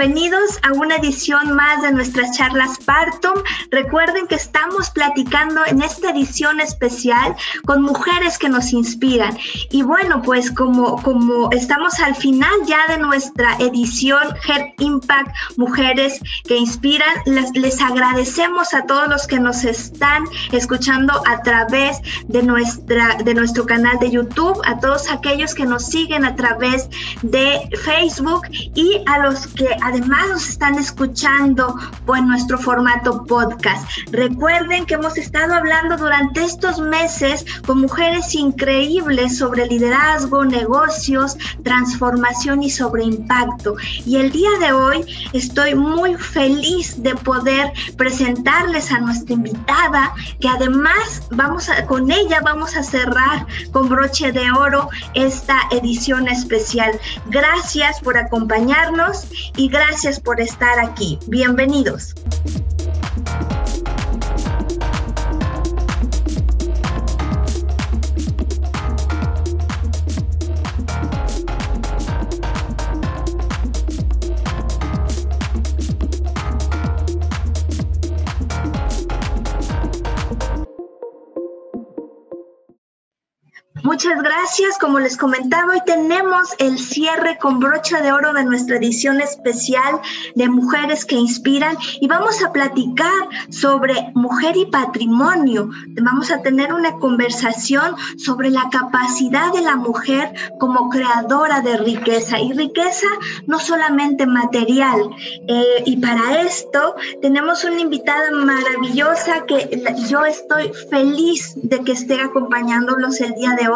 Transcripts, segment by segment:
bienvenidos a una edición más de nuestras charlas Partum. Recuerden que estamos platicando en esta edición especial con mujeres que nos inspiran. Y bueno, pues como, como estamos al final ya de nuestra edición Head Impact Mujeres que Inspiran, les, les agradecemos a todos los que nos están escuchando a través de, nuestra, de nuestro canal de YouTube, a todos aquellos que nos siguen a través de Facebook y a los que además nos están escuchando en nuestro formato podcast. Recuerden que hemos estado hablando durante estos meses con mujeres increíbles sobre liderazgo, negocios, transformación y sobre impacto. Y el día de hoy estoy muy feliz de poder presentarles a nuestra invitada, que además vamos a, con ella vamos a cerrar con broche de oro esta edición especial. Gracias por acompañarnos y gracias por estar aquí. Bienvenidos. Muchas gracias. Como les comentaba, hoy tenemos el cierre con brocha de oro de nuestra edición especial de Mujeres que Inspiran y vamos a platicar sobre mujer y patrimonio. Vamos a tener una conversación sobre la capacidad de la mujer como creadora de riqueza y riqueza no solamente material. Eh, y para esto tenemos una invitada maravillosa que yo estoy feliz de que esté acompañándolos el día de hoy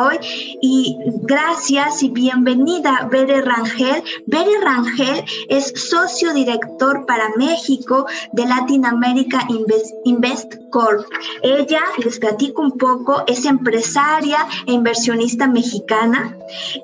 y gracias y bienvenida Bere Rangel. Bere Rangel es socio director para México de Latin America Invest, Corp. Ella, les platico un poco, es empresaria e inversionista mexicana.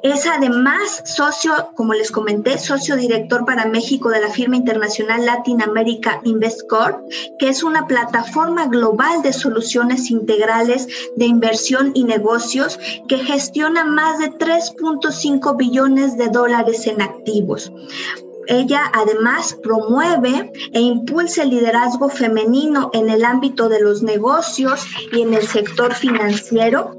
Es además socio, como les comenté, socio director para México de la firma internacional Latin America Invest Corp, que es una plataforma global de soluciones integrales de inversión y negocios que gestiona más de 3.5 billones de dólares en activos. Ella además promueve e impulsa el liderazgo femenino en el ámbito de los negocios y en el sector financiero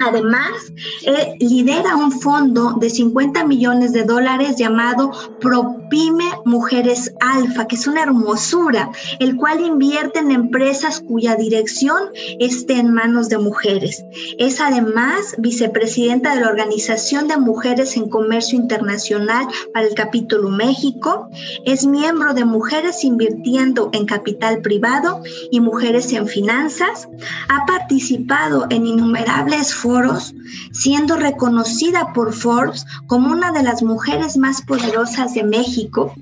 Además, eh, lidera un fondo de 50 millones de dólares llamado ProPyme Mujeres Alfa, que es una hermosura, el cual invierte en empresas cuya dirección esté en manos de mujeres. Es además vicepresidenta de la Organización de Mujeres en Comercio Internacional para el capítulo México. Es miembro de Mujeres Invirtiendo en Capital Privado y Mujeres en Finanzas. Ha participado en innumerables siendo reconocida por Forbes como una de las mujeres más poderosas de México.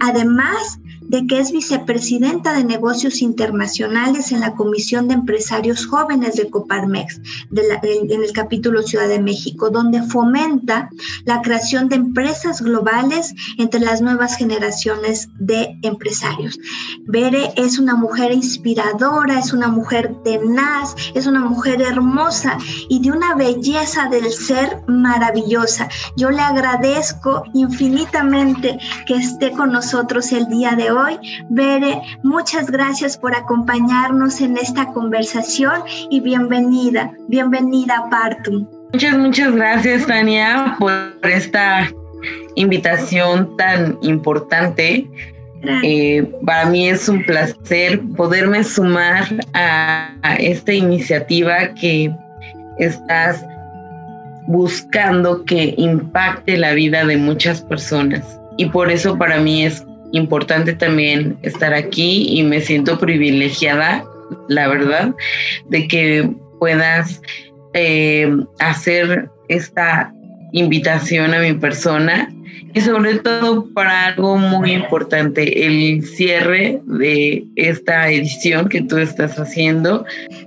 Además, de que es vicepresidenta de negocios internacionales en la Comisión de Empresarios Jóvenes de Coparmex, en el capítulo Ciudad de México, donde fomenta la creación de empresas globales entre las nuevas generaciones de empresarios. Bere es una mujer inspiradora, es una mujer tenaz, es una mujer hermosa y de una belleza del ser maravillosa. Yo le agradezco infinitamente que esté con nosotros el día de hoy hoy. Bere, muchas gracias por acompañarnos en esta conversación y bienvenida, bienvenida a Partum. Muchas, muchas gracias, Tania, por esta invitación tan importante. Eh, para mí es un placer poderme sumar a, a esta iniciativa que estás buscando que impacte la vida de muchas personas. Y por eso para mí es importante también estar aquí y me siento privilegiada, la verdad, de que puedas eh, hacer esta invitación a mi persona y sobre todo para algo muy importante, el cierre de esta edición que tú estás haciendo.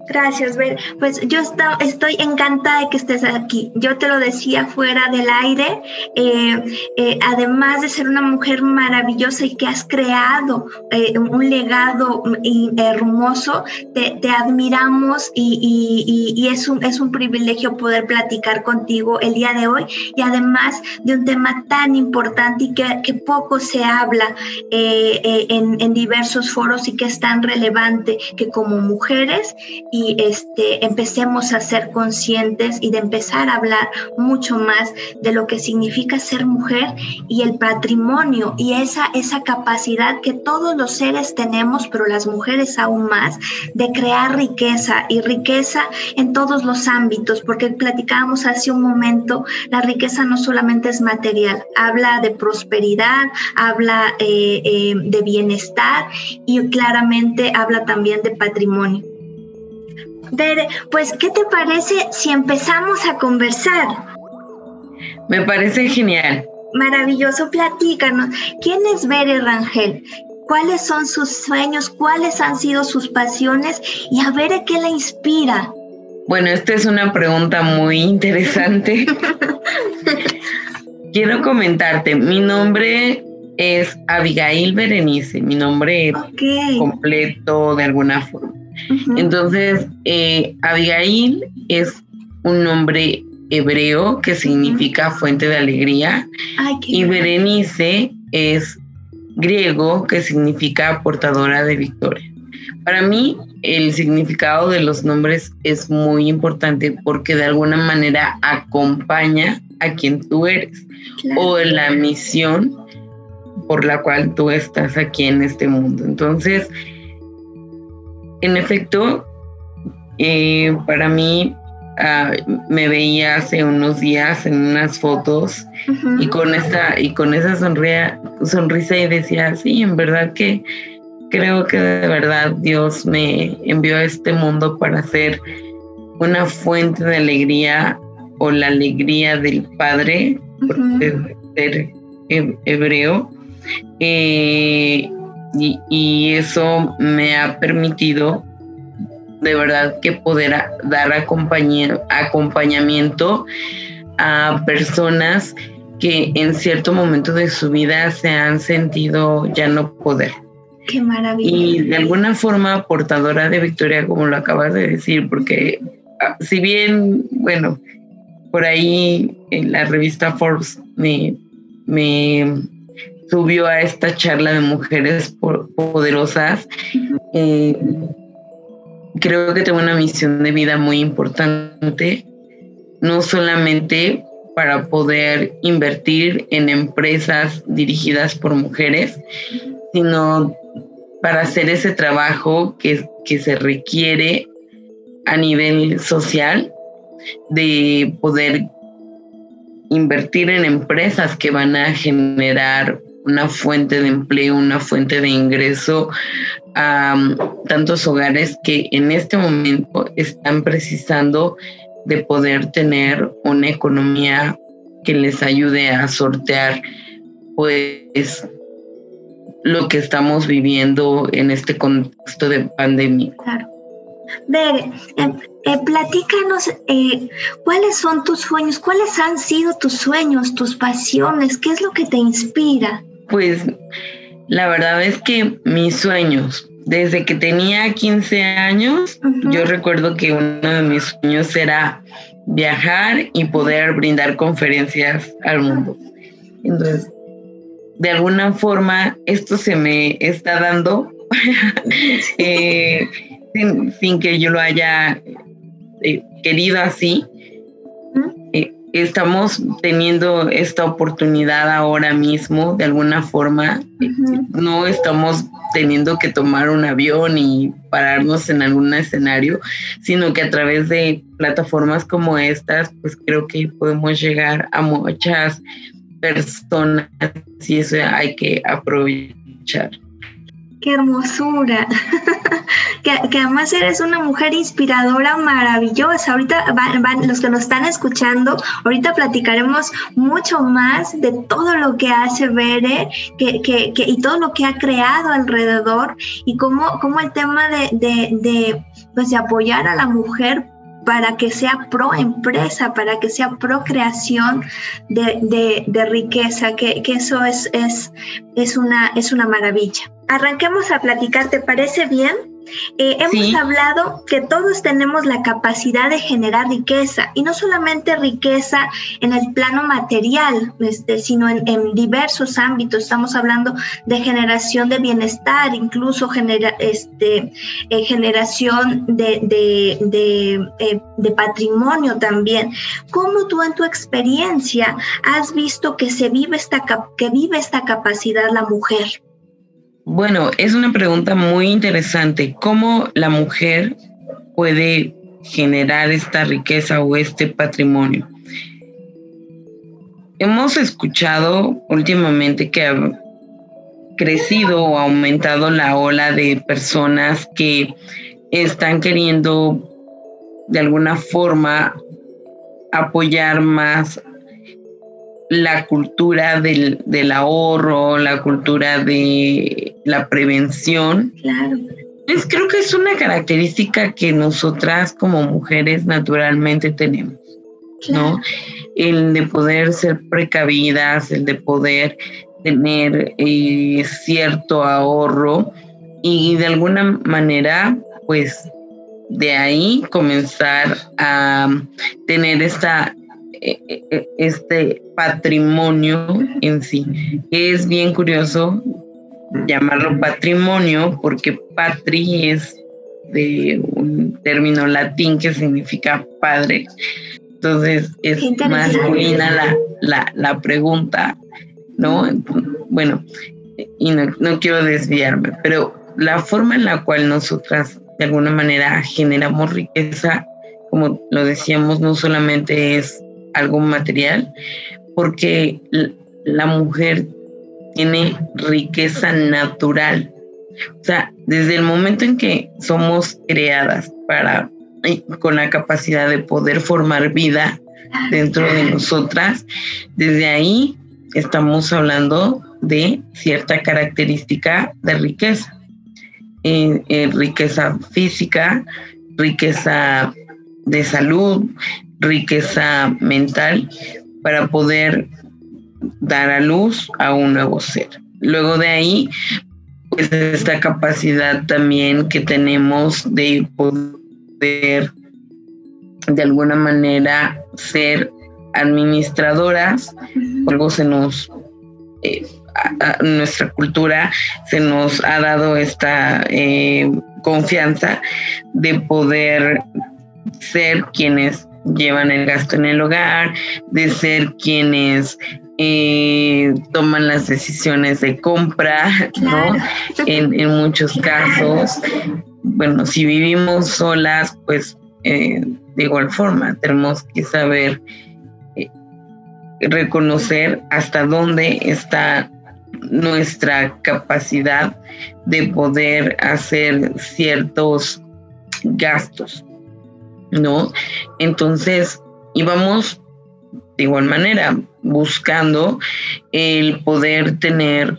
Gracias, Ver. Pues yo estoy encantada de que estés aquí. Yo te lo decía fuera del aire, eh, eh, además de ser una mujer maravillosa y que has creado eh, un legado hermoso, te, admiramos y, y, es, un, es un privilegio poder platicar contigo el día de hoy y además de un tema tan importante y que, que poco se habla eh, eh, en, en, diversos foros y que es tan relevante que como mujeres y este, empecemos a ser conscientes y de empezar a hablar mucho más de lo que significa ser mujer y el patrimonio y esa, esa capacidad que todos los seres tenemos, pero las mujeres aún más, de crear riqueza y riqueza en todos los ámbitos, porque platicábamos hace un momento, la riqueza no solamente es material, habla de prosperidad, habla eh, eh, de bienestar y claramente habla también de patrimonio. Bere, pues, ¿qué te parece si empezamos a conversar? Me parece genial. Maravilloso, platícanos. ¿Quién es Bere Rangel? ¿Cuáles son sus sueños? ¿Cuáles han sido sus pasiones? Y a Bere, ¿qué la inspira? Bueno, esta es una pregunta muy interesante. Quiero comentarte, mi nombre es Abigail Berenice, mi nombre completo de alguna forma. Entonces, eh, Abigail es un nombre hebreo que significa fuente de alegría. Y Berenice es griego que significa portadora de victoria. Para mí el significado de los nombres es muy importante porque de alguna manera acompaña a quien tú eres o la misión por la cual tú estás aquí en este mundo. Entonces, en efecto, eh, para mí ah, me veía hace unos días en unas fotos y con esta y con esa sonrisa y decía, sí, en verdad que creo que de verdad Dios me envió a este mundo para ser una fuente de alegría o la alegría del Padre, por ser hebreo. Eh, y, eso me ha permitido de verdad que poder dar acompañamiento a personas que en cierto momento de su vida se han sentido ya no poder. Qué maravilla. Y de alguna forma portadora de victoria, como lo acabas de decir, porque ah, si bien, bueno, por ahí en la revista Forbes me, me subió a esta charla de mujeres poderosas. Eh, creo que tengo una misión de vida muy importante, no solamente para poder invertir en empresas dirigidas por mujeres, sino para hacer ese trabajo que, que se requiere a nivel social de poder invertir en empresas que van a generar una fuente de empleo, una fuente de ingreso a um, tantos hogares que en este momento están precisando de poder tener una economía que les ayude a sortear pues lo que estamos viviendo en este contexto de pandemia. Claro. Ver, eh, eh, platícanos eh, cuáles son tus sueños, cuáles han sido tus sueños, tus pasiones, qué es lo que te inspira. Pues la verdad es que mis sueños, desde que tenía 15 años, yo recuerdo que uno de mis sueños era viajar y poder brindar conferencias al mundo. Entonces, de alguna forma, esto se me está dando eh, sin, que yo lo haya eh, querido así. Estamos teniendo esta oportunidad ahora mismo, de alguna forma, no estamos teniendo que tomar un avión y pararnos en algún escenario, sino que a través de plataformas como estas, pues creo que podemos llegar a muchas personas y eso hay que aprovechar. Qué hermosura. que, además eres una mujer inspiradora, maravillosa. Ahorita van, los que nos están escuchando, ahorita platicaremos mucho más de todo lo que hace Bere que, que, y todo lo que ha creado alrededor y cómo, cómo el tema de, de, pues de apoyar a la mujer para que sea pro empresa, para que sea pro creación de, de, riqueza, que, que, eso es, es, es, una, es una maravilla. Arranquemos a platicar, ¿te parece bien? Eh, hemos hablado que todos tenemos la capacidad de generar riqueza y no solamente riqueza en el plano material, este, sino en, diversos ámbitos. Estamos hablando de generación de bienestar, incluso genera, este, eh, generación de, de, eh, de, patrimonio también. ¿Cómo tú en tu experiencia has visto que se vive esta, que vive esta capacidad la mujer? Bueno, es una pregunta muy interesante. ¿Cómo la mujer puede generar esta riqueza o este patrimonio? Hemos escuchado últimamente que ha crecido o aumentado la ola de personas que están queriendo de alguna forma apoyar más la cultura del, del, ahorro, la cultura de la prevención. Claro. Pues creo que es una característica que nosotras como mujeres naturalmente tenemos, ¿no? El de poder ser precavidas, el de poder tener eh, cierto ahorro y de alguna manera, pues de ahí comenzar a tener esta este patrimonio en sí. Es bien curioso llamarlo patrimonio porque patri es de un término latín que significa padre. Entonces es masculina la, la, la, pregunta, ¿no? Bueno, y no, no quiero desviarme, pero la forma en la cual nosotras de alguna manera generamos riqueza, como lo decíamos, no solamente es algo material, porque la mujer tiene riqueza natural. O sea, desde el momento en que somos creadas para con la capacidad de poder formar vida dentro de nosotras, desde ahí estamos hablando de cierta característica de riqueza. Eh, eh, riqueza física, riqueza de salud, riqueza mental para poder dar a luz a un nuevo ser. Luego de ahí, pues esta capacidad también que tenemos de poder de alguna manera ser administradoras, algo se nos, eh, nuestra cultura se nos ha dado esta eh, confianza de poder ser quienes llevan el gasto en el hogar, de ser quienes eh, toman las decisiones de compra, ¿no? En, muchos casos, bueno, si vivimos solas, pues eh, de igual forma tenemos que saber eh, reconocer hasta dónde está nuestra capacidad de poder hacer ciertos gastos. ¿No? Entonces íbamos de igual manera buscando el poder tener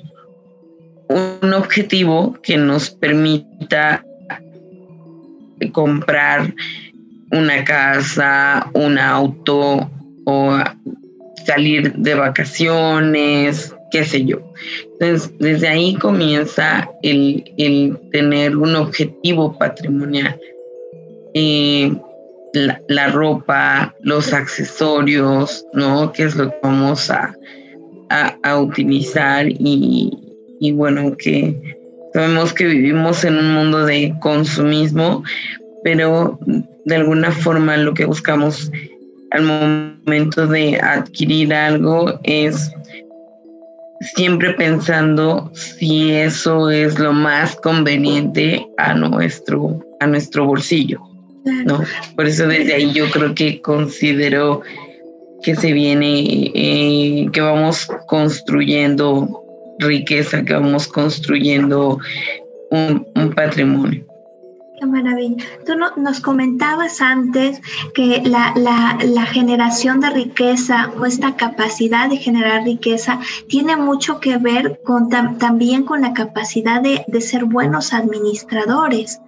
un objetivo que nos permita comprar una casa, un auto o salir de vacaciones, qué sé yo. Entonces, desde ahí comienza el, tener un objetivo patrimonial. Eh, la, ropa, los accesorios, ¿no? Que es lo que vamos a, a, utilizar y, y, bueno, que sabemos que vivimos en un mundo de consumismo, pero de alguna forma lo que buscamos al momento de adquirir algo es siempre pensando si eso es lo más conveniente a nuestro, a nuestro bolsillo. ¿No? Por eso desde ahí yo creo que considero que se viene, eh, que vamos construyendo riqueza, que vamos construyendo un, patrimonio. Qué maravilla. Tú nos comentabas antes que la, generación de riqueza o esta capacidad de generar riqueza tiene mucho que ver con, también con la capacidad de, de ser buenos administradores.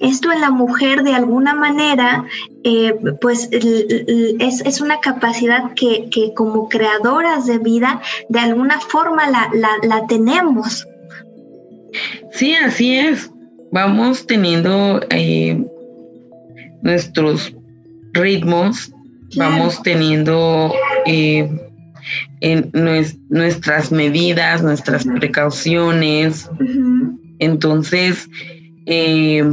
Esto en la mujer de alguna manera, eh, pues es, una capacidad que, como creadoras de vida, de alguna forma la, tenemos. Sí, así es. vamos teniendo eh, nuestros ritmos, vamos teniendo eh, en nuestras medidas, nuestras precauciones. Entonces, eh,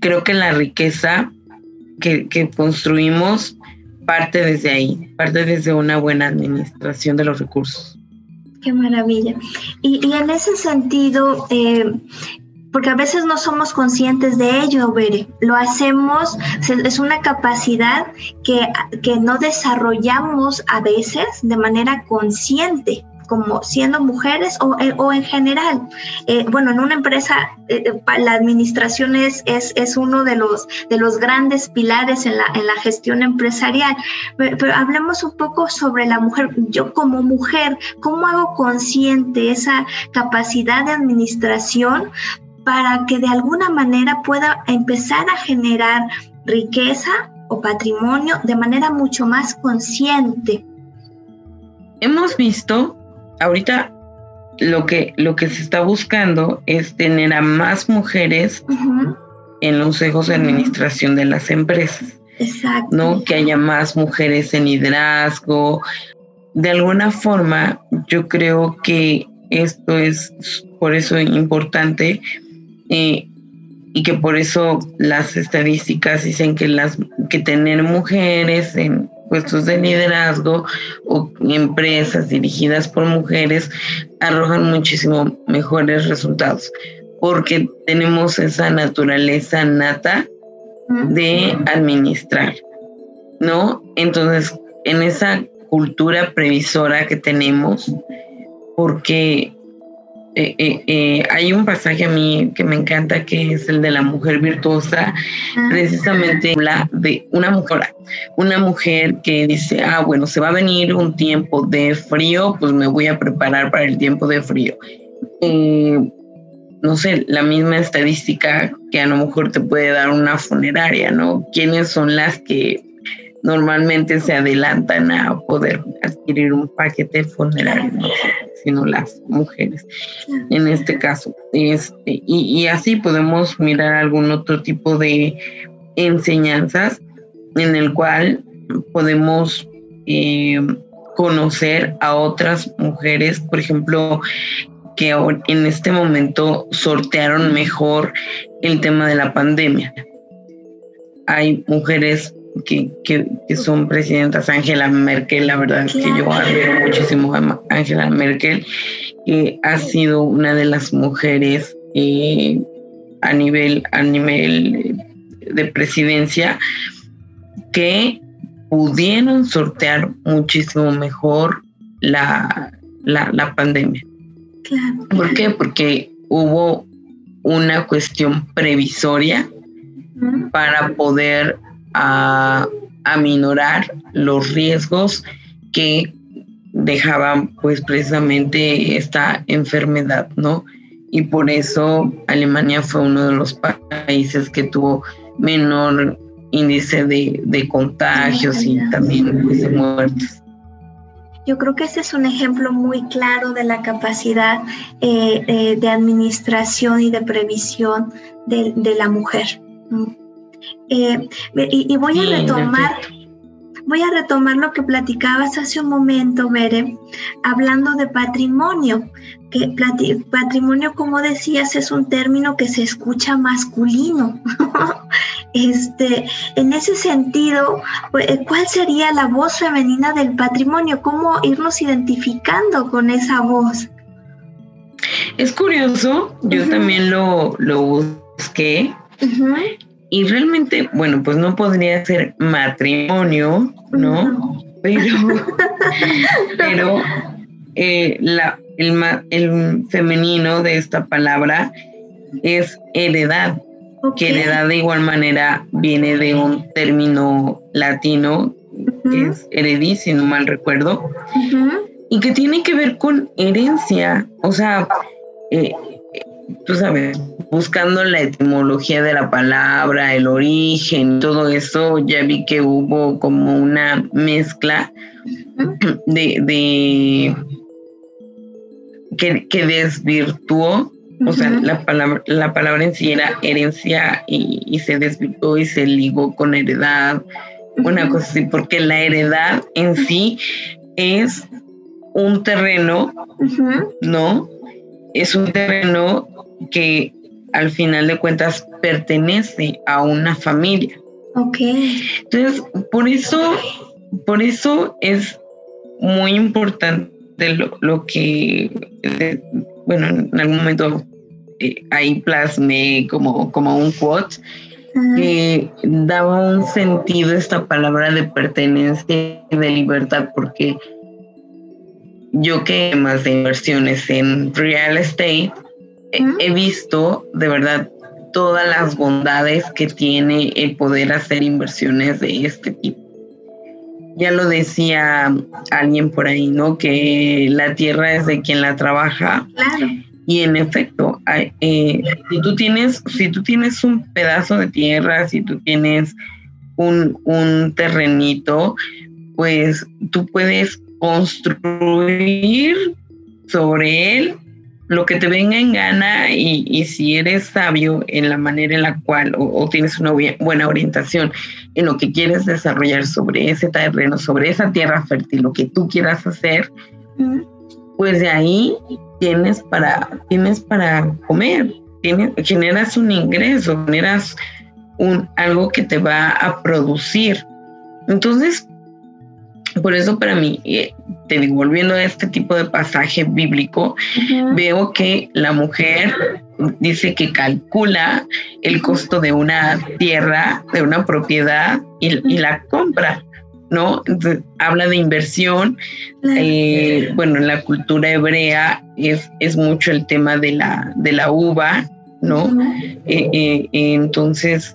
creo que la riqueza que, construimos parte desde ahí, parte desde una buena administración de los recursos. Qué maravilla. Y, en ese sentido, eh, porque a veces no somos conscientes de ello, Bere. Lo hacemos, es una capacidad que, que no desarrollamos a veces de manera consciente como siendo mujeres o, eh, o en general. Eh, bueno, en una empresa eh, la administración es, es, es, uno de los, de los grandes pilares en la, en la gestión empresarial. Pero, pero, hablemos un poco sobre la mujer. Yo como mujer, ¿cómo hago consciente esa capacidad de administración para que de alguna manera pueda empezar a generar riqueza o patrimonio de manera mucho más consciente. Hemos visto, ahorita lo que, lo que se está buscando es tener a más mujeres en los consejos de administración de las empresas. Exacto. ¿no? Que haya más mujeres en liderazgo. De alguna forma, yo creo que esto es por eso importante eh, y que por eso las estadísticas dicen que las que tener mujeres en puestos de liderazgo o empresas dirigidas por mujeres arrojan muchísimo mejores resultados porque tenemos esa naturaleza nata de administrar, ¿no? Entonces, en esa cultura previsora que tenemos, porque eh, eh, eh, hay un pasaje a mí que me encanta que es el de la mujer virtuosa, ah. precisamente habla de una mujer, una mujer que dice, ah, bueno, se va a venir un tiempo de frío, pues me voy a preparar para el tiempo de frío. no sé, la misma estadística que a lo mejor te puede dar una funeraria, ¿no? ¿Quiénes son las que normalmente se adelantan a poder adquirir un paquete funerario, no sino las mujeres en este caso. Este, y, así podemos mirar algún otro tipo de enseñanzas en el cual podemos eh, conocer a otras mujeres, por ejemplo, que en este momento sortearon mejor el tema de la pandemia. Hay mujeres que, que, son presidentas, Angela Merkel, la verdad es que yo admiro muchísimo a Angela Merkel, que ha sido una de las mujeres eh, a nivel, a nivel de presidencia que pudieron sortear muchísimo mejor la, la, pandemia. ¿Por qué? Porque hubo una cuestión previsoria para poder a aminorar los riesgos que dejaban pues precisamente esta enfermedad, ¿no? Y por eso Alemania fue uno de los países que tuvo menor índice de, contagios y también pues, de muertes. Yo creo que ese es un ejemplo muy claro de la capacidad eh, eh, de administración y de previsión de, de la mujer. Eh, y, voy a retomar, voy a retomar lo que platicabas hace un momento, Bere, hablando de patrimonio. Que patrimonio, como decías, es un término que se escucha masculino. este, en ese sentido, pues, eh, ¿cuál sería la voz femenina del patrimonio? ¿Cómo irnos identificando con esa voz? Es curioso, yo también lo, lo busqué. Y realmente, bueno, pues no podría ser matrimonio, ¿no? Pero, pero eh, la, el, el, femenino de esta palabra es heredad, que heredad de igual manera viene de un término latino, que es heredí, si no mal recuerdo, y que tiene que ver con herencia, o sea, eh, tú sabes, buscando la etimología de la palabra, el origen, todo eso, ya vi que hubo como una mezcla de, que, desvirtuó O sea, la palabra, la palabra en sí era herencia y, se desvirtuó y se ligó con heredad, una cosa así, porque la heredad en sí es un terreno, ¿no? Es un terreno que al final de cuentas pertenece a una familia. Ok. Entonces, por eso, por eso es muy importante lo, que, bueno, en algún momento eh, ahí plasmé como, como un quote que daba un sentido esta palabra de pertenencia y de libertad, porque yo que más de inversiones en real estate, he visto de verdad todas las bondades que tiene el poder hacer inversiones de este tipo. Ya lo decía alguien por ahí, ¿no? Que la tierra es de quien la trabaja. Claro. Y en efecto, eh, si tú tienes, si tú tienes un pedazo de tierra, si tú tienes un, un terrenito, pues tú puedes construir sobre él lo que te venga en gana y, si eres sabio en la manera en la cual o, tienes una buena orientación en lo que quieres desarrollar sobre ese terreno, sobre esa tierra fértil, lo que tú quieras hacer, pues de ahí tienes para, tienes para comer, tienes, generas un ingreso, generas un, algo que te va a producir. Entonces, por eso para mí, eh, te digo, volviendo a este tipo de pasaje bíblico, veo que la mujer dice que calcula el costo de una tierra, de una propiedad y, la compra. ¿no? habla de inversión. Eh, bueno, en la cultura hebrea es, es mucho el tema de la, de la uva, ¿no? Eh, entonces,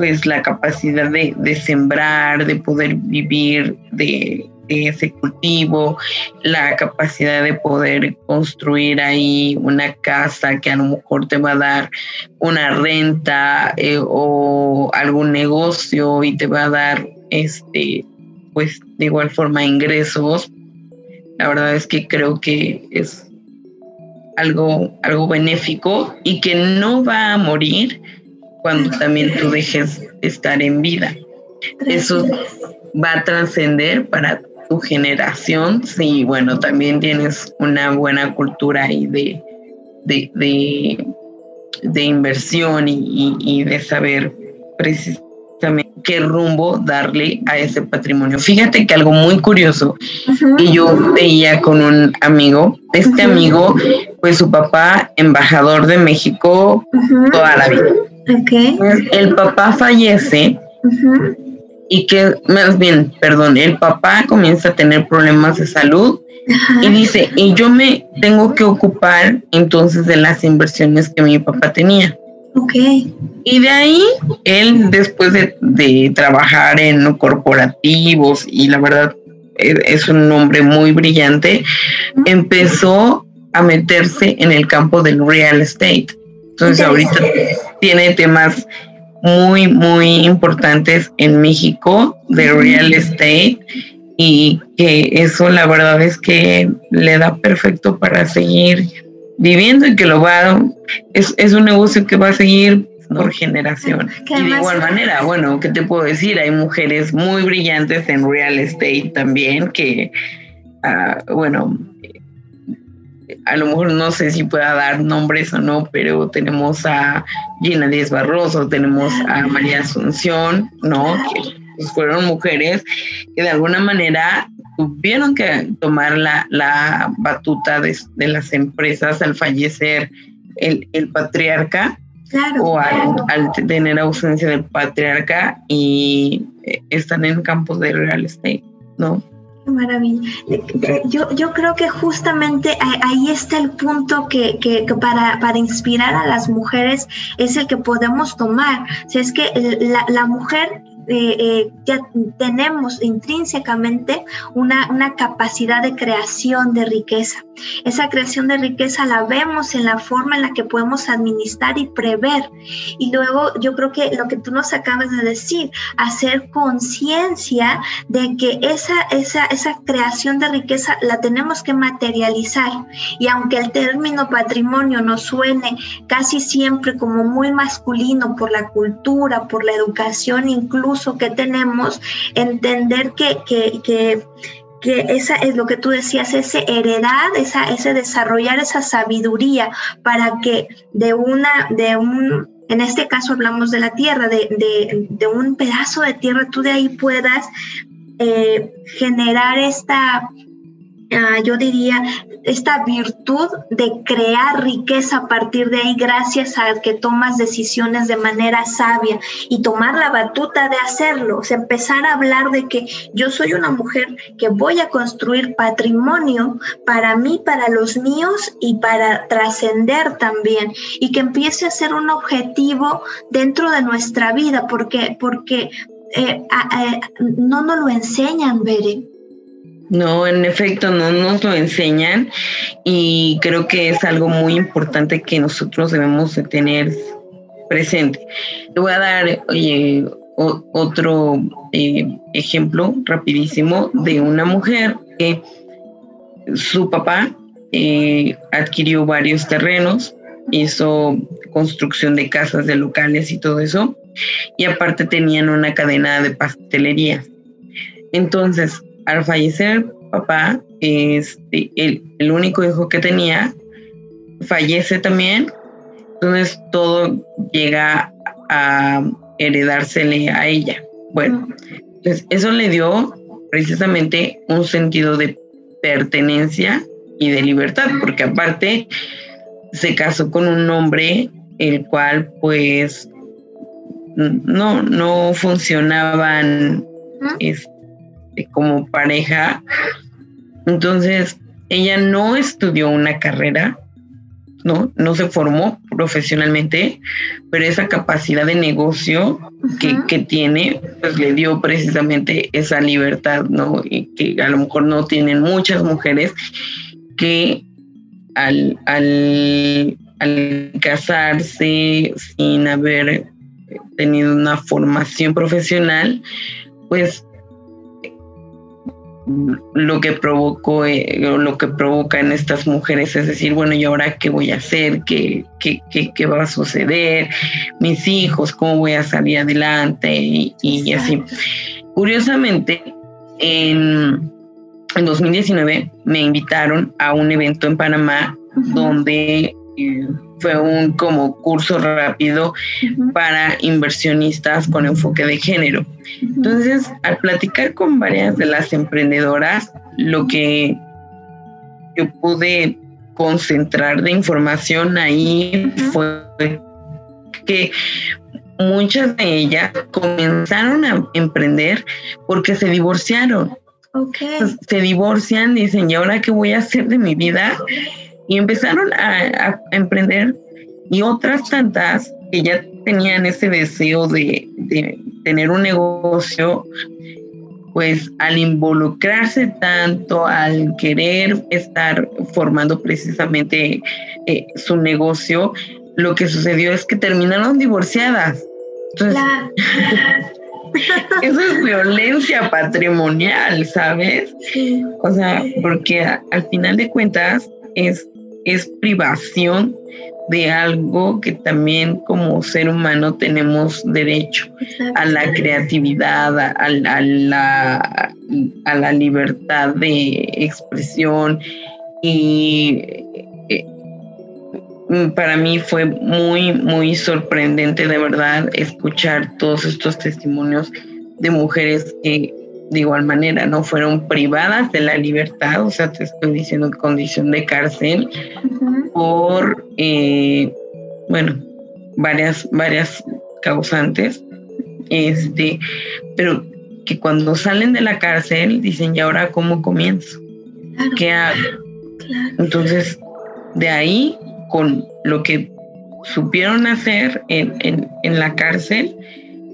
pues la capacidad de, sembrar, de poder vivir de, ese cultivo, la capacidad de poder construir ahí una casa que a lo mejor te va a dar una renta eh, o algún negocio y te va a dar este pues de igual forma ingresos. La verdad es que creo que es algo, algo benéfico y que no va a morir cuando también tú dejes estar en vida. Eso va a trascender para tu generación si, bueno, también tienes una buena cultura ahí de, de, de, inversión y, de saber precisamente qué rumbo darle a ese patrimonio. Fíjate que algo muy curioso que yo veía con un amigo, este amigo, pues su papá, embajador de México toda la vida. El papá fallece y que, más bien, perdón, el papá comienza a tener problemas de salud y dice, y yo me tengo que ocupar entonces de las inversiones que mi papá tenía. Ok. Y de ahí, él después de, trabajar en corporativos y la verdad e, es, un hombre muy brillante, empezó a meterse en el campo del real estate. Entonces ahorita tiene temas muy, muy importantes en México de real estate y que eso la verdad es que le da perfecto para seguir viviendo y que lo va, es, es un negocio que va a seguir por generación. Y de igual manera, bueno, ¿qué te puedo decir? Hay mujeres muy brillantes en real estate también que, ah, bueno, a lo mejor no sé si pueda dar nombres o no, pero tenemos a Gina Díaz Barroso, tenemos a María Asunción, ¿no? Que pues, fueron mujeres que de alguna manera tuvieron que tomar la, la batuta de, las empresas al fallecer el, patriarca o al, al, tener ausencia del patriarca y eh, están en campos de real estate, ¿no? Maravilla. Yo, yo creo que justamente ahí está el punto que, que, para, para, inspirar a las mujeres es el que podemos tomar. si es que la, la, mujer eh, eh, ya tenemos intrínsecamente una, una capacidad de creación de riqueza. Esa creación de riqueza la vemos en la forma en la que podemos administrar y prever. Y luego yo creo que lo que tú nos acabas de decir, hacer conciencia de que esa, esa, esa creación de riqueza la tenemos que materializar. Y aunque el término patrimonio nos suene casi siempre como muy masculino por la cultura, por la educación incluso que tenemos, entender que, que, que esa es lo que tú decías, ese heredad, esa, ese desarrollar esa sabiduría para que de una, de un, en este caso hablamos de la tierra, de, de, de un pedazo de tierra, tú de ahí puedas eh, generar esta, uh, yo diría, esta virtud de crear riqueza a partir de ahí gracias a que tomas decisiones de manera sabia y tomar la batuta de hacerlo, o sea, empezar a hablar de que yo soy una mujer que voy a construir patrimonio para mí, para los míos y para trascender también y que empiece a ser un objetivo dentro de nuestra vida porque porque eh, no nos lo enseñan, Bere. No, en efecto, no nos lo enseñan y creo que es algo muy importante que nosotros debemos de tener presente. Le voy a dar otro eh, ejemplo rapidísimo de una mujer que su papá eh, adquirió varios terrenos, hizo construcción de casas, de locales y todo eso, y aparte tenían una cadena de pastelería. Entonces, al fallecer papá, este, el, el único hijo que tenía, fallece también, entonces todo llega a heredársele a ella. Bueno, entonces eso le dio precisamente un sentido de pertenencia y de libertad, porque aparte se casó con un hombre el cual pues no, no funcionaban este, como pareja. Entonces, ella no estudió una carrera, ¿no? No se formó profesionalmente, pero esa capacidad de negocio que, tiene, pues le dio precisamente esa libertad, ¿no? Y que a lo mejor no tienen muchas mujeres que al, al, al casarse sin haber tenido una formación profesional, pues lo que provocó, eh, lo que provoca en estas mujeres es decir, bueno, ¿y ahora qué voy a hacer? ¿Qué, qué, qué, va a suceder? Mis hijos, ¿cómo voy a salir adelante? Y, así. Curiosamente, en, en 2019 me invitaron a un evento en Panamá donde fue un como curso rápido para inversionistas con enfoque de género. Entonces, al platicar con varias de las emprendedoras, lo que yo pude concentrar de información ahí fue que muchas de ellas comenzaron a emprender porque se divorciaron. Se divorcian, dicen, ¿y ahora qué voy a hacer de mi vida? Y empezaron a, emprender y otras tantas que ya tenían ese deseo de, tener un negocio, pues al involucrarse tanto, al querer estar formando precisamente eh, su negocio, lo que sucedió es que terminaron divorciadas. Entonces, eso es violencia patrimonial, ¿sabes? O sea, porque al final de cuentas es es privación de algo que también como ser humano tenemos derecho a la creatividad, a, la, a la libertad de expresión. Y eh, para mí fue muy, muy sorprendente de verdad escuchar todos estos testimonios de mujeres que de igual manera, ¿no? Fueron privadas de la libertad, o sea, te estoy diciendo en condición de cárcel, por, eh, bueno, varias, varias causantes, este, pero que cuando salen de la cárcel dicen, ¿y ahora cómo comienzo? ¿Qué hago? Entonces, de ahí, con lo que supieron hacer en, en, en la cárcel,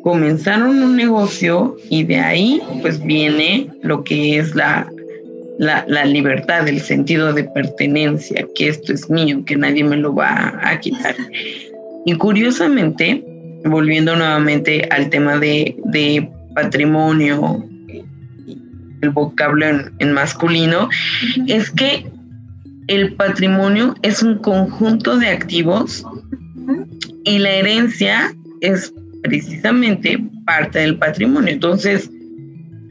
comenzaron un negocio y de ahí pues viene lo que es la, la, la, libertad, el sentido de pertenencia, que esto es mío, que nadie me lo va a quitar. Y curiosamente, volviendo nuevamente al tema de, de patrimonio, el vocablo en, masculino, es que el patrimonio es un conjunto de activos y la herencia es precisamente parte del patrimonio. Entonces,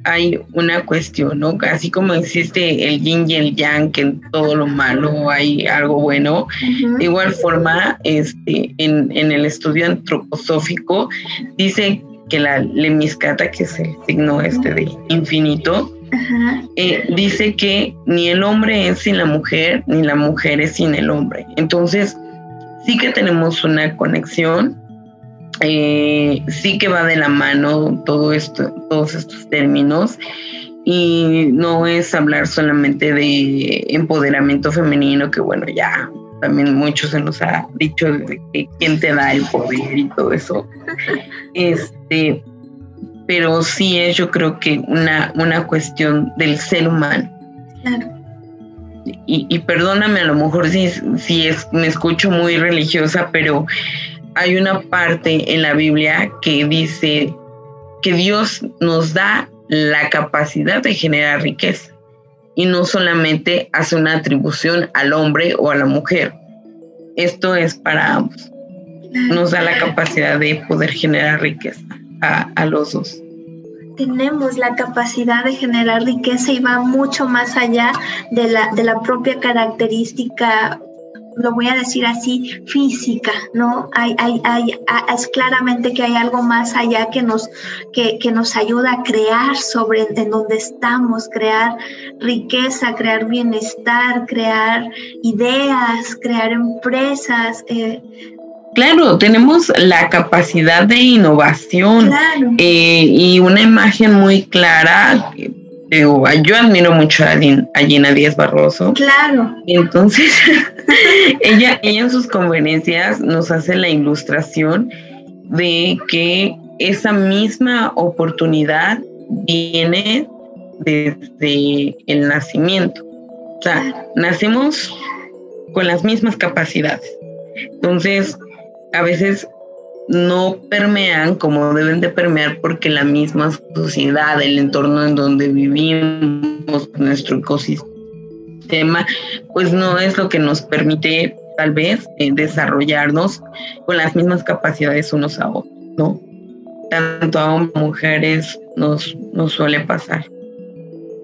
hay una cuestión, ¿no? Así como existe el yin y el yang, que en todo lo malo hay algo bueno, de igual forma, este, en, en, el estudio antroposófico, dice que la lemiscata, que es el signo este de infinito, eh, dice que ni el hombre es sin la mujer, ni la mujer es sin el hombre. Entonces, sí que tenemos una conexión, eh, sí que va de la mano todo esto, todos estos términos y no es hablar solamente de empoderamiento femenino, que bueno, ya también muchos se nos ha dicho de que quién te da el poder y todo eso. Este, pero sí es yo creo que una, una cuestión del ser humano. Claro. Y, y, perdóname a lo mejor si, si es, me escucho muy religiosa, pero hay una parte en la Biblia que dice que Dios nos da la capacidad de generar riqueza y no solamente hace una atribución al hombre o a la mujer. Esto es para ambos. Nos da la capacidad de poder generar riqueza a, los dos tenemos la capacidad de generar riqueza y va mucho más allá de la, de la propia característica lo voy a decir así, física, ¿no? Hay, hay, hay, es claramente que hay algo más allá que nos, que, que nos ayuda a crear sobre en donde estamos, crear riqueza, crear bienestar, crear ideas, crear empresas. Eh, Claro, tenemos la capacidad de innovación eh, y una imagen muy clara. Yo admiro mucho a, Gina Díaz Barroso. Claro. Entonces, ella, ella en sus conferencias nos hace la ilustración de que esa misma oportunidad viene desde el nacimiento. O sea, nacemos con las mismas capacidades. Entonces, a veces no permean como deben de permear porque la misma sociedad, el entorno en donde vivimos, nuestro ecosistema, pues no es lo que nos permite tal vez eh, desarrollarnos con las mismas capacidades unos a otros, ¿no? Tanto a hombres mujeres nos, nos suele pasar.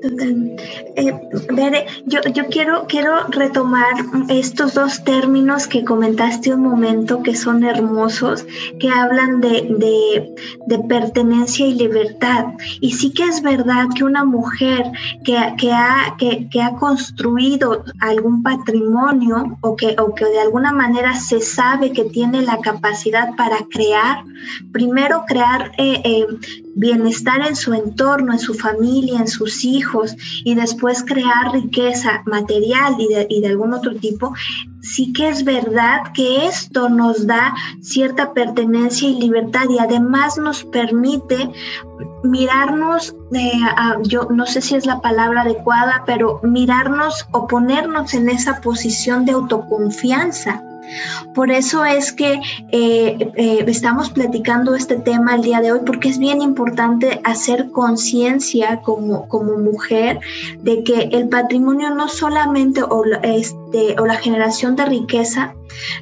Eh, yo, yo quiero, quiero retomar estos dos términos que comentaste un momento que son hermosos, que hablan de, de, pertenencia y libertad. Y sí que es verdad que una mujer que, que, ha, que, que ha construido algún patrimonio o que, o que de alguna manera se sabe que tiene la capacidad para crear, primero crear eh, eh, bienestar en su entorno, en su familia, en sus hijos y después crear riqueza material y de, algún otro tipo, sí que es verdad que esto nos da cierta pertenencia y libertad y además nos permite mirarnos, eh, yo no sé si es la palabra adecuada, pero mirarnos o ponernos en esa posición de autoconfianza por eso es que eh, eh, estamos platicando este tema el día de hoy, porque es bien importante hacer conciencia como, como mujer de que el patrimonio no solamente o, este, o la generación de riqueza,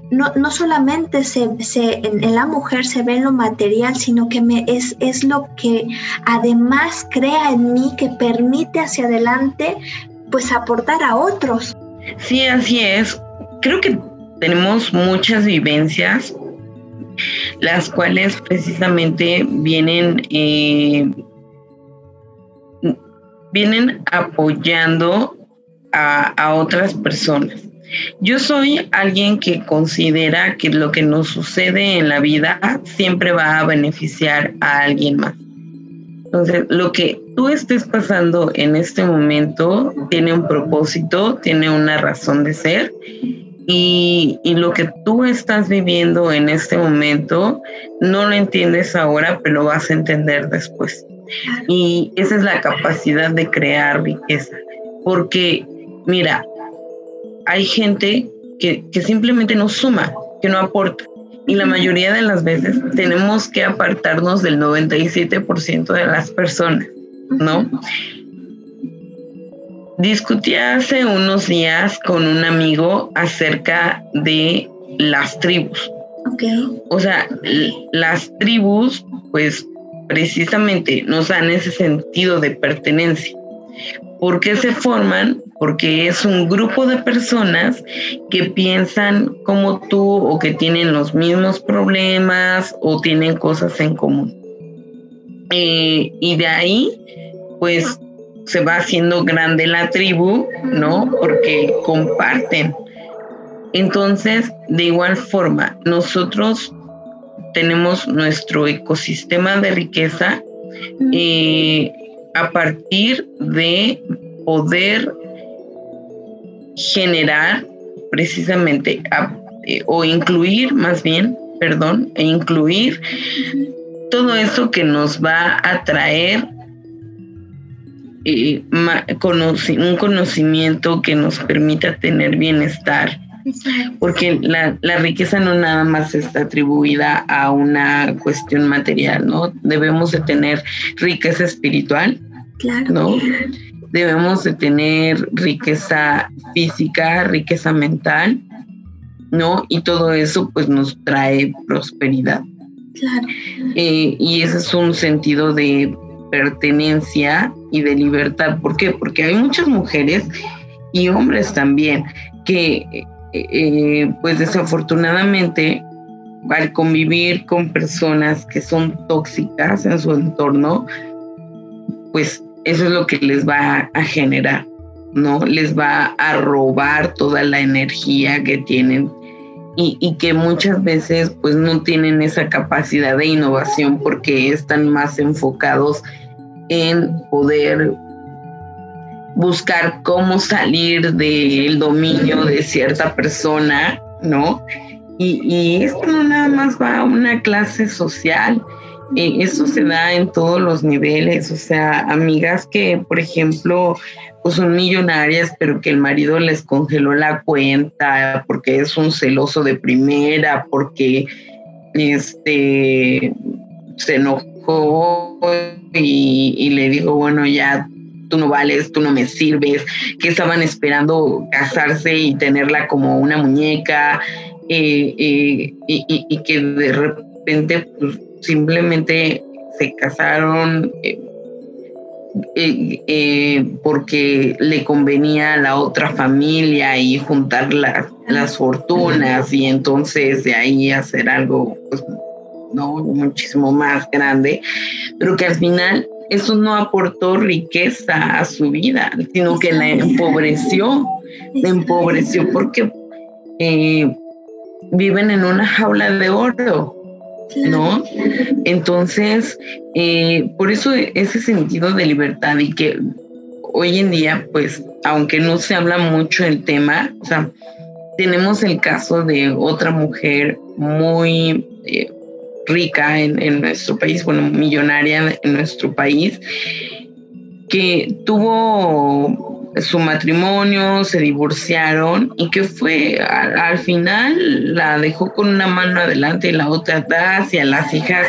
no, no solamente se, se, en, la mujer se ve en lo material, sino que me, es, es lo que además crea en mí, que permite hacia adelante, pues aportar a otros. Sí, así es. Creo que tenemos muchas vivencias, las cuales precisamente vienen, eh, vienen apoyando a, a otras personas. Yo soy alguien que considera que lo que nos sucede en la vida siempre va a beneficiar a alguien más. Entonces, lo que tú estés pasando en este momento tiene un propósito, tiene una razón de ser y, lo que tú estás viviendo en este momento no lo entiendes ahora, pero lo vas a entender después. Y esa es la capacidad de crear riqueza. Porque, mira, hay gente que, que simplemente no suma, que no aporta. Y la mayoría de las veces tenemos que apartarnos del 97% de las personas, ¿no? Discutí hace unos días con un amigo acerca de las tribus. O sea, las tribus, pues precisamente nos dan ese sentido de pertenencia. ¿Por qué se forman? Porque es un grupo de personas que piensan como tú o que tienen los mismos problemas o tienen cosas en común. Eh, y de ahí, pues se va haciendo grande la tribu, ¿no? Porque comparten. Entonces, de igual forma, nosotros tenemos nuestro ecosistema de riqueza eh, a partir de poder generar precisamente eh, o incluir más bien, perdón, e incluir todo eso que nos va a traer eh, un conocimiento que nos permita tener bienestar. Porque la, riqueza no nada más está atribuida a una cuestión material, ¿no? Debemos de tener riqueza espiritual, claro. ¿no? Debemos de tener riqueza física, riqueza mental, ¿no? Y todo eso pues nos trae prosperidad. Claro. Eh, y ese es un sentido de pertenencia y de libertad. ¿Por qué? Porque hay muchas mujeres y hombres también que, eh, eh, pues desafortunadamente, al convivir con personas que son tóxicas en su entorno, pues eso es lo que les va a generar, ¿no? Les va a robar toda la energía que tienen y, y, que muchas veces pues no tienen esa capacidad de innovación porque están más enfocados en poder buscar cómo salir del dominio de cierta persona, ¿no? Y, esto no nada más va a una clase social, eh, eso se da en todos los niveles, o sea, amigas que, por ejemplo, pues son millonarias, pero que el marido les congeló la cuenta porque es un celoso de primera, porque este se enojó y, le digo, bueno, ya tú no vales, tú no me sirves, que estaban esperando casarse y tenerla como una muñeca, eh, eh, y, que de repente pues, simplemente se casaron eh, porque le convenía a la otra familia y juntar las fortunas y entonces de ahí hacer algo pues, ¿no? Muchísimo más grande, pero que al final eso no aportó riqueza a su vida, sino que la empobreció, la empobreció porque eh, viven en una jaula de oro, ¿no? Entonces, eh, por eso ese sentido de libertad y que hoy en día, pues, aunque no se habla mucho del tema, o sea, tenemos el caso de otra mujer muy eh, rica en, nuestro país, bueno, millonaria en nuestro país, que tuvo su matrimonio, se divorciaron y que fue al, final la dejó con una mano adelante y la otra atrás y a las hijas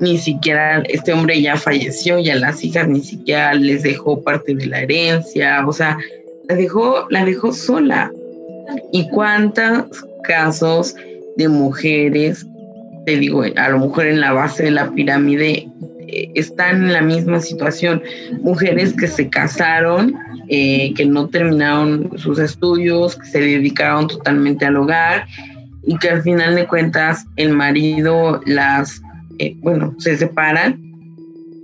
ni siquiera, este hombre ya falleció y a las hijas ni siquiera les dejó parte de la herencia, o sea, la dejó, la dejó sola. ¿Y cuántos casos de mujeres te digo, a lo mejor en la base de la pirámide eh, están en la misma situación. Mujeres que se casaron, eh, que no terminaron sus estudios, que se dedicaron totalmente al hogar y que al final de cuentas el marido las, eh, bueno, se separan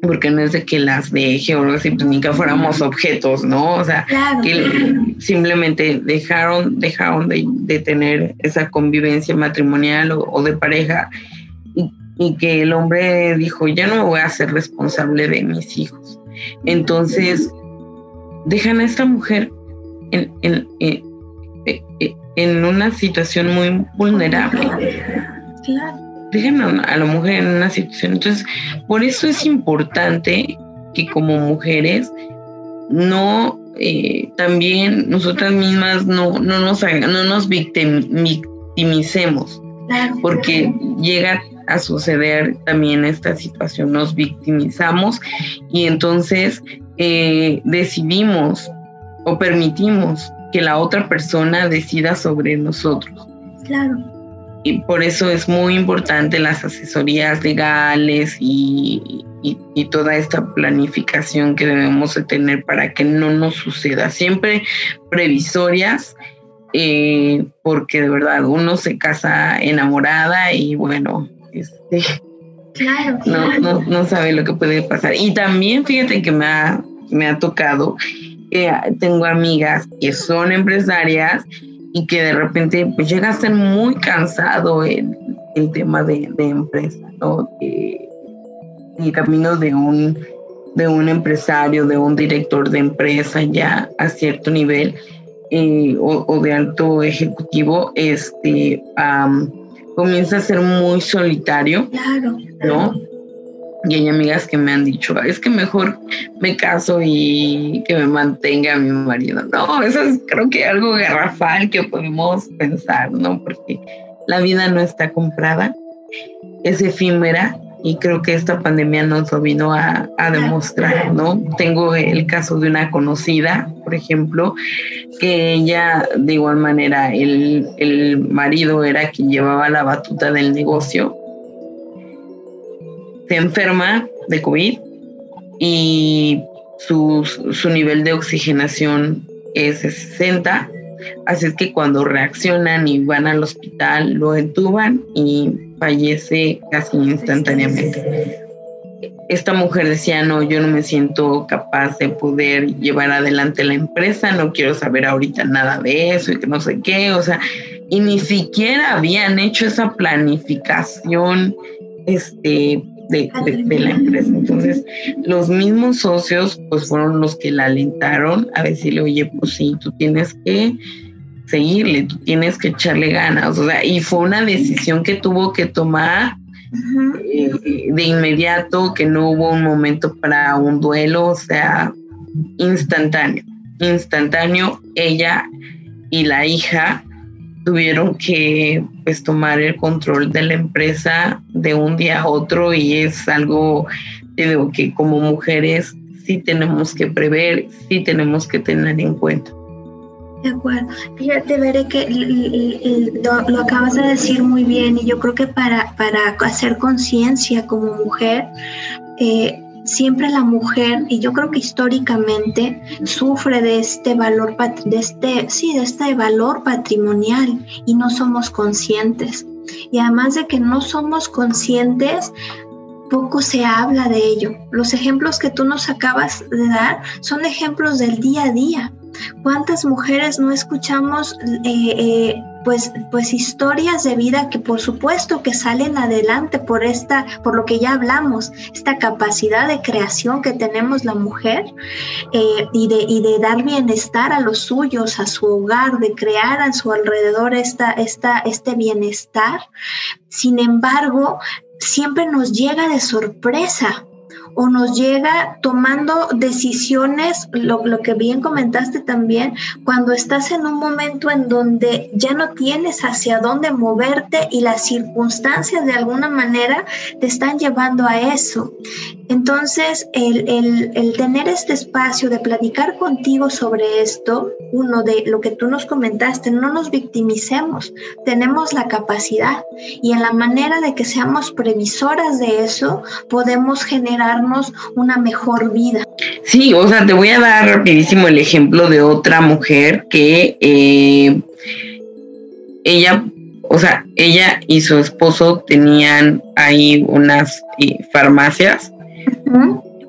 porque no es de que las o algo así, pues ni que fuéramos objetos, ¿no? O sea, que simplemente dejaron, dejaron de, tener esa convivencia matrimonial o de pareja y que el hombre dijo, ya no me voy a ser responsable de mis hijos. Entonces, dejan a esta mujer en, en, en una situación muy vulnerable. Claro. Dejen a la mujer en una situación. Entonces, por eso es importante que como mujeres no eh, también nosotras mismas no, no nos no nos victimicemos porque llega a suceder también esta situación nos victimizamos y entonces eh, decidimos o permitimos que la otra persona decida sobre nosotros claro y por eso es muy importante las asesorías legales y, y, toda esta planificación que debemos de tener para que no nos suceda. Siempre previsorias, eh, porque de verdad uno se casa enamorada y bueno, este, no, no, no, sabe lo que puede pasar. Y también fíjate que me ha, me ha tocado, tengo amigas que son empresarias y que de repente pues llega a ser muy cansado el, el tema de, de empresa, ¿no? el camino de un, de un empresario, de un director de empresa ya a cierto nivel eh, o, de alto ejecutivo, este, comienza a ser muy solitario, claro, ¿no? Y hay amigas que me han dicho, es que mejor me caso y que me mantenga mi marido. No, eso es creo que algo garrafal que podemos pensar, ¿no? Porque la vida no está comprada, es efímera y creo que esta pandemia nos lo vino a, demostrar, ¿no? Tengo el caso de una conocida, por ejemplo, que ella, de igual manera, el, el marido era quien llevaba la batuta del negocio, se enferma de COVID y su, su nivel de oxigenación es 60 Así es que cuando reaccionan y van al hospital, lo entuban y fallece casi instantáneamente. Esta mujer decía, no, yo no me siento capaz de poder llevar adelante la empresa, no quiero saber ahorita nada de eso y que no sé qué, o sea, y ni siquiera habían hecho esa planificación este, de, de, la empresa. Entonces, los mismos socios, pues fueron los que la alentaron a decirle, oye, pues sí, tú tienes que seguirle, tú tienes que echarle ganas. O sea, y fue una decisión que tuvo que tomar eh, de inmediato, que no hubo un momento para un duelo, o sea, instantáneo. Instantáneo, ella y la hija tuvieron que pues tomar el control de la empresa de un día a otro y es algo digo, que como mujeres sí tenemos que prever, sí tenemos que tener en cuenta. De acuerdo. Fíjate, veré que lo, acabas de decir muy bien y yo creo que para, para hacer conciencia como mujer, eh, siempre la mujer, y yo creo que históricamente, sufre de este valor, de este, sí, de este valor patrimonial y no somos conscientes. Y además de que no somos conscientes, poco se habla de ello. Los ejemplos que tú nos acabas de dar son ejemplos del día a día. ¿Cuántas mujeres no escuchamos eh, eh, pues, pues historias de vida que por supuesto que salen adelante por esta, por lo que ya hablamos, esta capacidad de creación que tenemos la mujer eh, y, de, y de dar bienestar a los suyos, a su hogar, de crear a su alrededor esta, esta, este bienestar. Sin embargo, siempre nos llega de sorpresa o nos llega tomando decisiones, lo, que bien comentaste también, cuando estás en un momento en donde ya no tienes hacia dónde moverte y las circunstancias de alguna manera te están llevando a eso. Entonces, el, el tener este espacio de platicar contigo sobre esto, uno de lo que tú nos comentaste, no nos victimicemos, tenemos la capacidad y en la manera de que seamos previsoras de eso, podemos generar una mejor vida. Sí, o sea, te voy a dar rapidísimo el ejemplo de otra mujer que eh, ella, o sea, ella y su esposo tenían ahí unas eh, farmacias.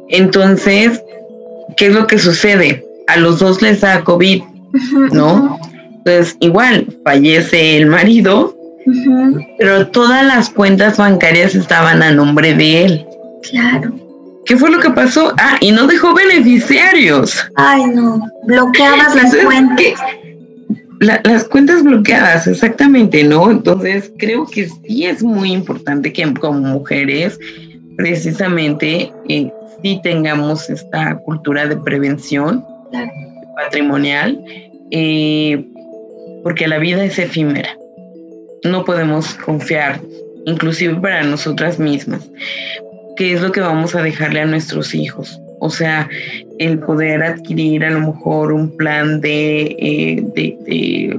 Entonces, ¿qué es lo que sucede? A los dos les da COVID, ¿no? Entonces, igual, fallece el marido, pero todas las cuentas bancarias estaban a nombre de él. Claro. ¿Qué fue lo que pasó? Ah, y no dejó beneficiarios. Ay, no. Bloqueabas las cuentas. las cuentas bloqueadas, exactamente, ¿no? Entonces creo que sí es muy importante que como mujeres precisamente eh, sí tengamos esta cultura de prevención patrimonial, eh, porque la vida es efímera. No podemos confiar, inclusive para nosotras mismas, qué es lo que vamos a dejarle a nuestros hijos. O sea, el poder adquirir a lo mejor un plan de, eh, de,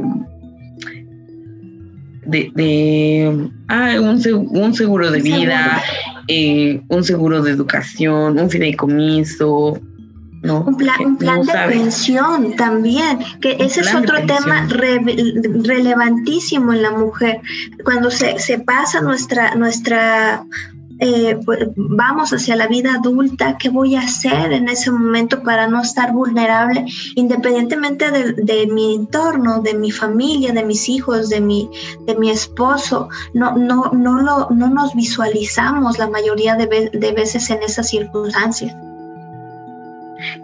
de, ah, un, seguro de vida, eh, un seguro de educación, un fideicomiso, ¿no? Un plan, de pensión también, que ese es otro tema relevantísimo en la mujer. Cuando se, se pasa nuestra, nuestra eh, pues, vamos hacia la vida adulta, ¿qué voy a hacer en ese momento para no estar vulnerable, independientemente de, mi entorno, de mi familia, de mis hijos, de mi, de mi esposo? No, no, no, lo, no nos visualizamos la mayoría de, de veces en esas circunstancias.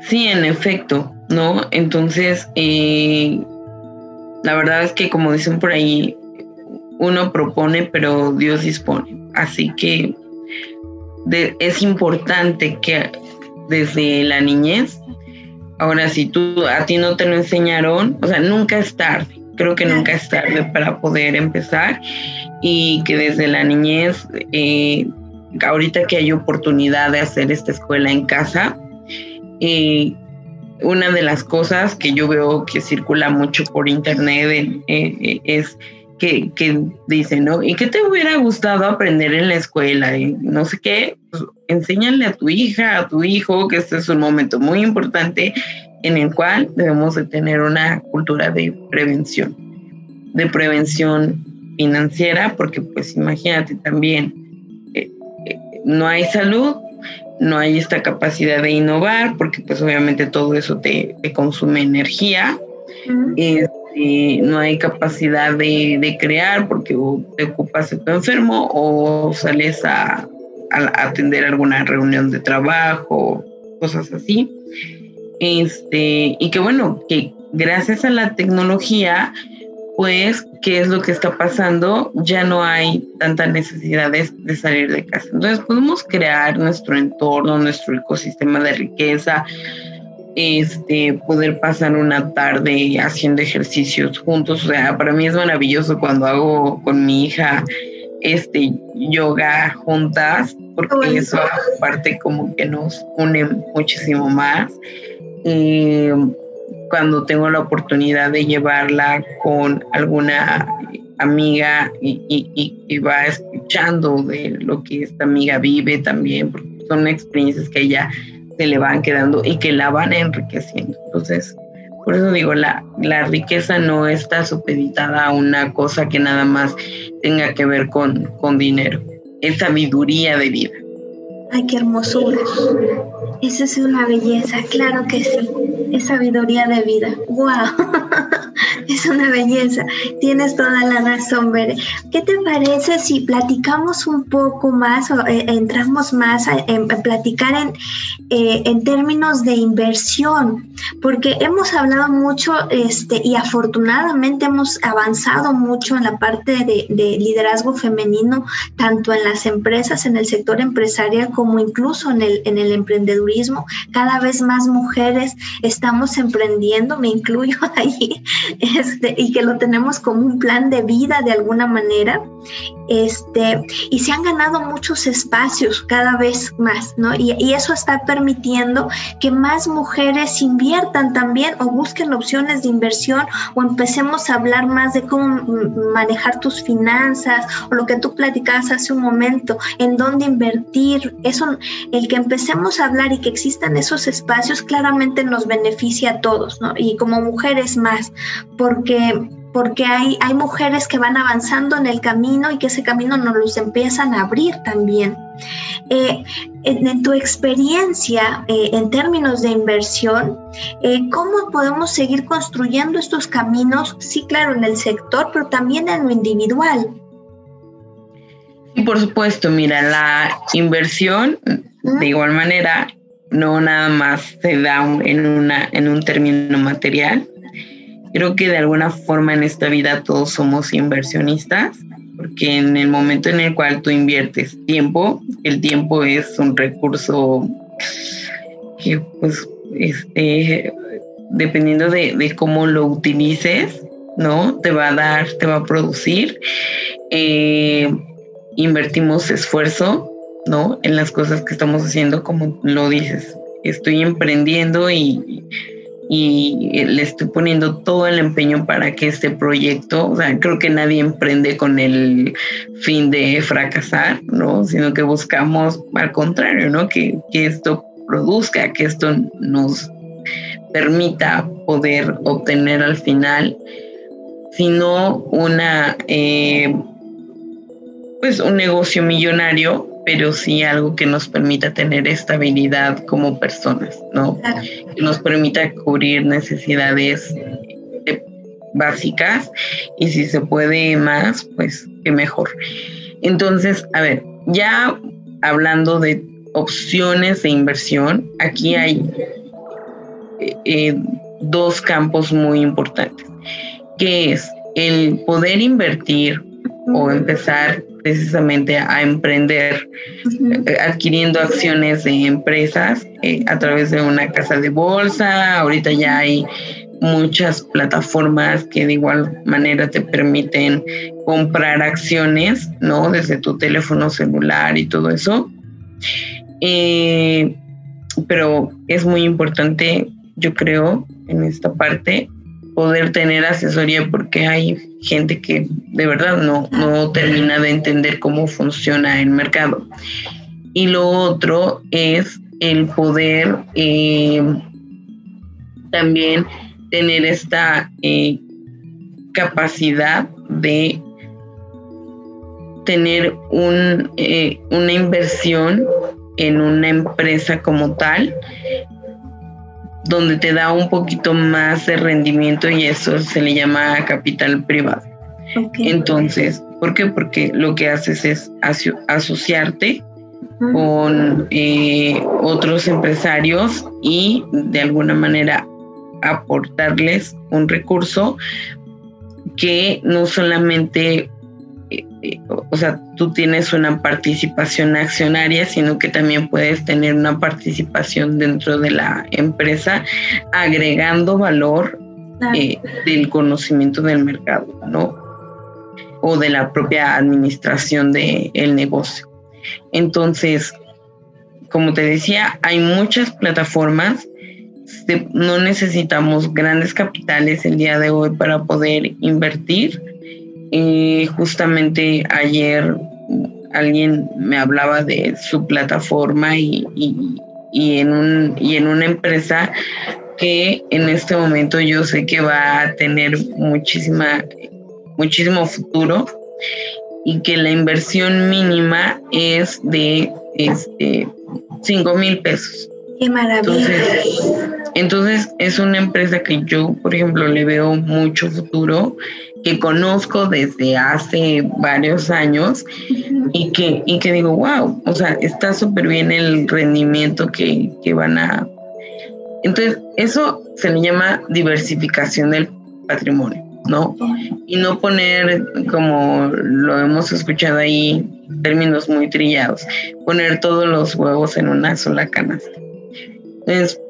Sí, en efecto, ¿no? Entonces, eh, la verdad es que como dicen por ahí, uno propone, pero Dios dispone. Así que es importante que desde la niñez, ahora si tú a ti no te lo enseñaron, o sea, nunca es tarde, creo que nunca es tarde para poder empezar y que desde la niñez, eh, ahorita que hay oportunidad de hacer esta escuela en casa, eh, una de las cosas que yo veo que circula mucho por internet eh, es que, que dicen, ¿no? ¿Y qué te hubiera gustado aprender en la escuela? Y no sé qué, pues, enséñale a tu hija, a tu hijo, que este es un momento muy importante en el cual debemos de tener una cultura de prevención, de prevención financiera, porque pues imagínate también, eh, eh, no hay salud, no hay esta capacidad de innovar, porque pues obviamente todo eso te, consume energía no hay capacidad de, crear porque te ocupas de tu enfermo o sales a, atender alguna reunión de trabajo, cosas así. Este, y que bueno, que gracias a la tecnología, pues, ¿qué es lo que está pasando? Ya no hay tanta necesidad de salir de casa. Entonces podemos crear nuestro entorno, nuestro ecosistema de riqueza, este, poder pasar una tarde haciendo ejercicios juntos. O sea, para mí es maravilloso cuando hago con mi hija este yoga juntas, porque eso aparte como que nos une muchísimo más. Y cuando tengo la oportunidad de llevarla con alguna amiga y, y, va escuchando de lo que esta amiga vive también, porque son experiencias que ella se le van quedando y que la van enriqueciendo. Entonces, por eso digo, la, la riqueza no está supeditada a una cosa que nada más tenga que ver con, con dinero, es sabiduría de vida. Ay, qué hermosura. Esa es una belleza, claro que sí. Es sabiduría de vida. ¡Wow! es una belleza. Tienes toda la razón, Bere. ¿Qué te parece si platicamos un poco más o eh, entramos más en, platicar en, eh, en términos de inversión? Porque hemos hablado mucho este, y afortunadamente hemos avanzado mucho en la parte de, de liderazgo femenino, tanto en las empresas, en el sector empresarial, como incluso en el, en el emprendedurismo. Cada vez más mujeres estamos emprendiendo, me incluyo ahí, este, y que lo tenemos como un plan de vida de alguna manera. Este, y se han ganado muchos espacios cada vez más, ¿no? Y, eso está permitiendo que más mujeres inviertan también o busquen opciones de inversión o empecemos a hablar más de cómo manejar tus finanzas o lo que tú platicabas hace un momento, en dónde invertir. Eso, el que empecemos a hablar y que existan esos espacios claramente nos beneficia a todos, ¿no? Y como mujeres más, porque porque hay, hay mujeres que van avanzando en el camino y que ese camino nos los empiezan a abrir también. Eh, en, tu experiencia eh, en términos de inversión, eh, ¿cómo podemos seguir construyendo estos caminos? Sí, claro, en el sector, pero también en lo individual. Sí, por supuesto, mira, la inversión, de igual manera, no nada más se da en, una, en un término material, Creo que de alguna forma en esta vida todos somos inversionistas, porque en el momento en el cual tú inviertes tiempo, el tiempo es un recurso que pues este dependiendo de, cómo lo utilices, ¿no? Te va a dar, te va a producir. Eh, invertimos esfuerzo, ¿no? En las cosas que estamos haciendo, como lo dices. Estoy emprendiendo y, y le estoy poniendo todo el empeño para que este proyecto, o sea, creo que nadie emprende con el fin de fracasar, ¿no? Sino que buscamos al contrario, ¿no? Que, que esto produzca, que esto nos permita poder obtener al final, sino una, eh, pues un negocio millonario, pero sí algo que nos permita tener estabilidad como personas, ¿no? Que nos permita cubrir necesidades eh, básicas y si se puede más, pues qué mejor. Entonces, a ver, ya hablando de opciones de inversión, aquí hay eh, dos campos muy importantes, que es el poder invertir o empezar precisamente a emprender eh, adquiriendo acciones de empresas eh, a través de una casa de bolsa. Ahorita ya hay muchas plataformas que de igual manera te permiten comprar acciones, ¿no? Desde tu teléfono celular y todo eso. pero es muy importante yo creo, en esta parte, poder tener asesoría porque hay gente que de verdad no, no termina de entender cómo funciona el mercado. Y lo otro es el poder eh, también tener esta eh, capacidad de tener un, eh, una inversión en una empresa como tal donde te da un poquito más de rendimiento y eso se le llama capital privado. Entonces, ¿por qué? Porque lo que haces es asociarte con eh, otros empresarios y de alguna manera aportarles un recurso que no solamente o sea, tú tienes una participación accionaria, sino que también puedes tener una participación dentro de la empresa, agregando valor eh, del conocimiento del mercado, ¿no? O de la propia administración del negocio. Entonces, como te decía, hay muchas plataformas. No necesitamos grandes capitales el día de hoy para poder invertir y justamente ayer alguien me hablaba de su plataforma y, en un, y en una empresa que en este momento yo sé que va a tener muchísima, muchísimo futuro y que la inversión mínima es de este, 5 mil pesos. Qué maravilla. entonces, es una empresa que yo, por ejemplo, le veo mucho futuro que conozco desde hace varios años y que, y que digo, wow, o sea, está súper bien el rendimiento que, que van a... Entonces, eso se le llama diversificación del patrimonio, ¿no? Y no poner, como lo hemos escuchado ahí, términos muy trillados, poner todos los huevos en una sola canasta. Entonces,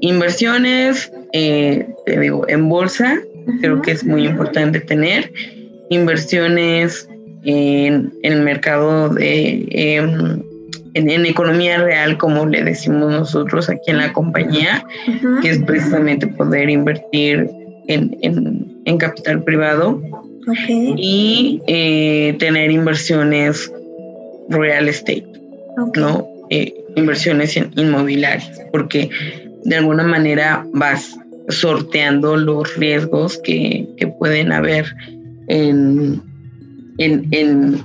inversiones, eh, te digo, en bolsa, creo que es muy importante tener inversiones en, el mercado de em, en, economía real, como le decimos nosotros aquí en la compañía, que es precisamente poder invertir en, capital privado y eh, tener inversiones real estate, ¿no? Eh, inversiones inmobiliarias, porque de alguna manera vas sorteando los riesgos que, pueden haber en, en, en,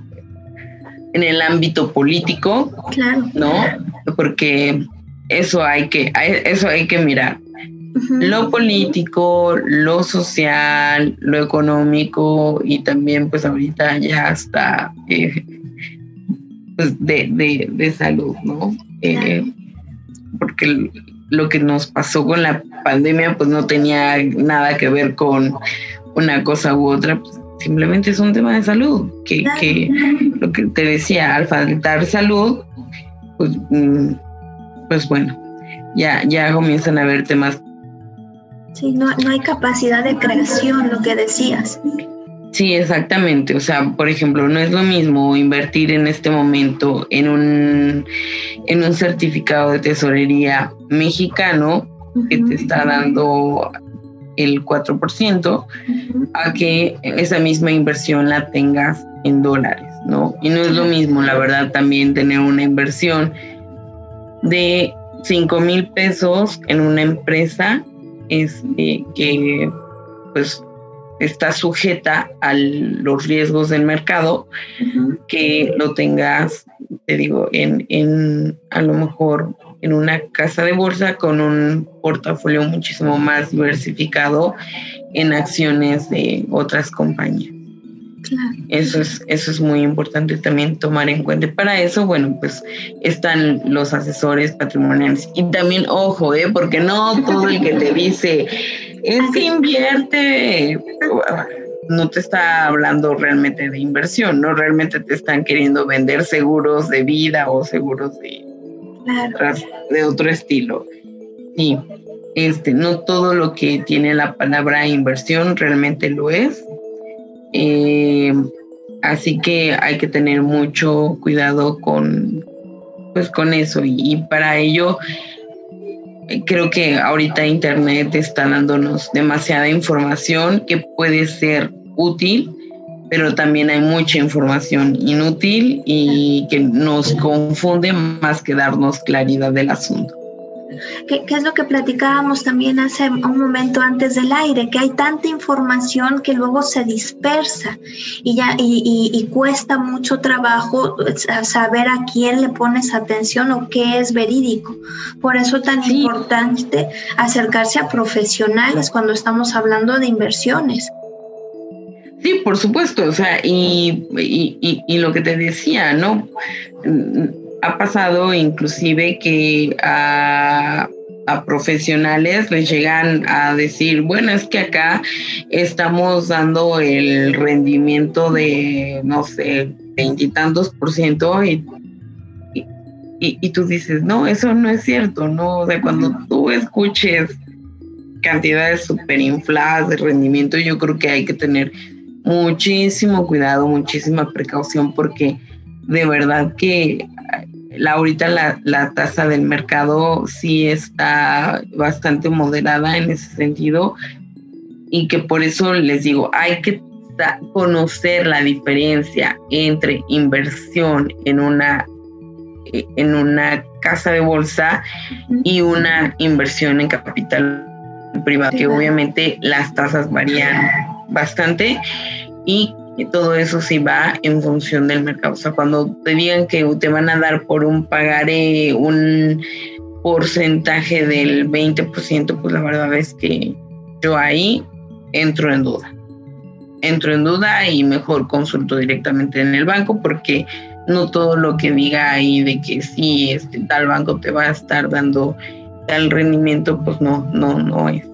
el ámbito político, ¿no? Porque eso hay que, eso hay que mirar. Lo político, lo social, lo económico y también pues ahorita ya hasta eh, pues de, de, salud, ¿no? Eh, porque lo que nos pasó con la pandemia pues no tenía nada que ver con una cosa u otra, pues, simplemente es un tema de salud, que, que lo que te decía, al faltar salud, pues, mm, pues bueno, ya, ya comienzan a haber temas. Sí, no, no hay capacidad de creación, lo que decías. Sí, exactamente. O sea, por ejemplo, no es lo mismo invertir en este momento en un, en un certificado de tesorería mexicano que te está dando el 4% a que esa misma inversión la tengas en dólares, ¿no? Y no es lo mismo, la verdad, también tener una inversión de 5 mil pesos en una empresa este, que pues está sujeta a los riesgos del mercado, que lo tengas, te digo, en, en a lo mejor en una casa de bolsa con un portafolio muchísimo más diversificado en acciones de otras compañías. Eso es, eso es muy importante también tomar en cuenta. para eso, bueno, pues están los asesores patrimoniales. Y también, ojo, ¿eh? porque no todo el que te dice, es que invierte, no te está hablando realmente de inversión, no realmente te están queriendo vender seguros de vida o seguros de, de otro estilo. Sí, este, no todo lo que tiene la palabra inversión realmente lo es. Eh, así que hay que tener mucho cuidado con, pues, con eso. Y, para ello, creo que ahorita Internet está dándonos demasiada información que puede ser útil, pero también hay mucha información inútil y que nos confunde más que darnos claridad del asunto. ¿Qué, es lo que platicábamos también hace un momento antes del aire? Que hay tanta información que luego se dispersa y, ya, y, cuesta mucho trabajo saber a quién le pones atención o qué es verídico. Por eso es tan importante acercarse a profesionales cuando estamos hablando de inversiones. Sí, por supuesto, o sea, y, y, y, lo que te decía, ¿no? ha pasado inclusive que a, profesionales les llegan a decir, bueno, es que acá estamos dando el rendimiento de, no sé, veintitantos por ciento y, y, tú dices, no, eso no es cierto, ¿no? O sea, cuando tú escuches cantidades súper infladas de rendimiento, yo creo que hay que tener muchísimo cuidado, muchísima precaución porque de verdad que la, ahorita la, tasa del mercado sí está bastante moderada en ese sentido y que por eso les digo, hay que conocer la diferencia entre inversión en una en una casa de bolsa y una inversión en capital privado, que obviamente las tasas varían bastante y todo eso sí va en función del mercado. O sea, cuando te digan que te van a dar por un pagaré un porcentaje del 20%, pues la verdad es que yo ahí entro en duda. Entro en duda y mejor consulto directamente en el banco porque no todo lo que diga ahí de que sí, este tal banco te va a estar dando tal rendimiento, pues no, no, no es.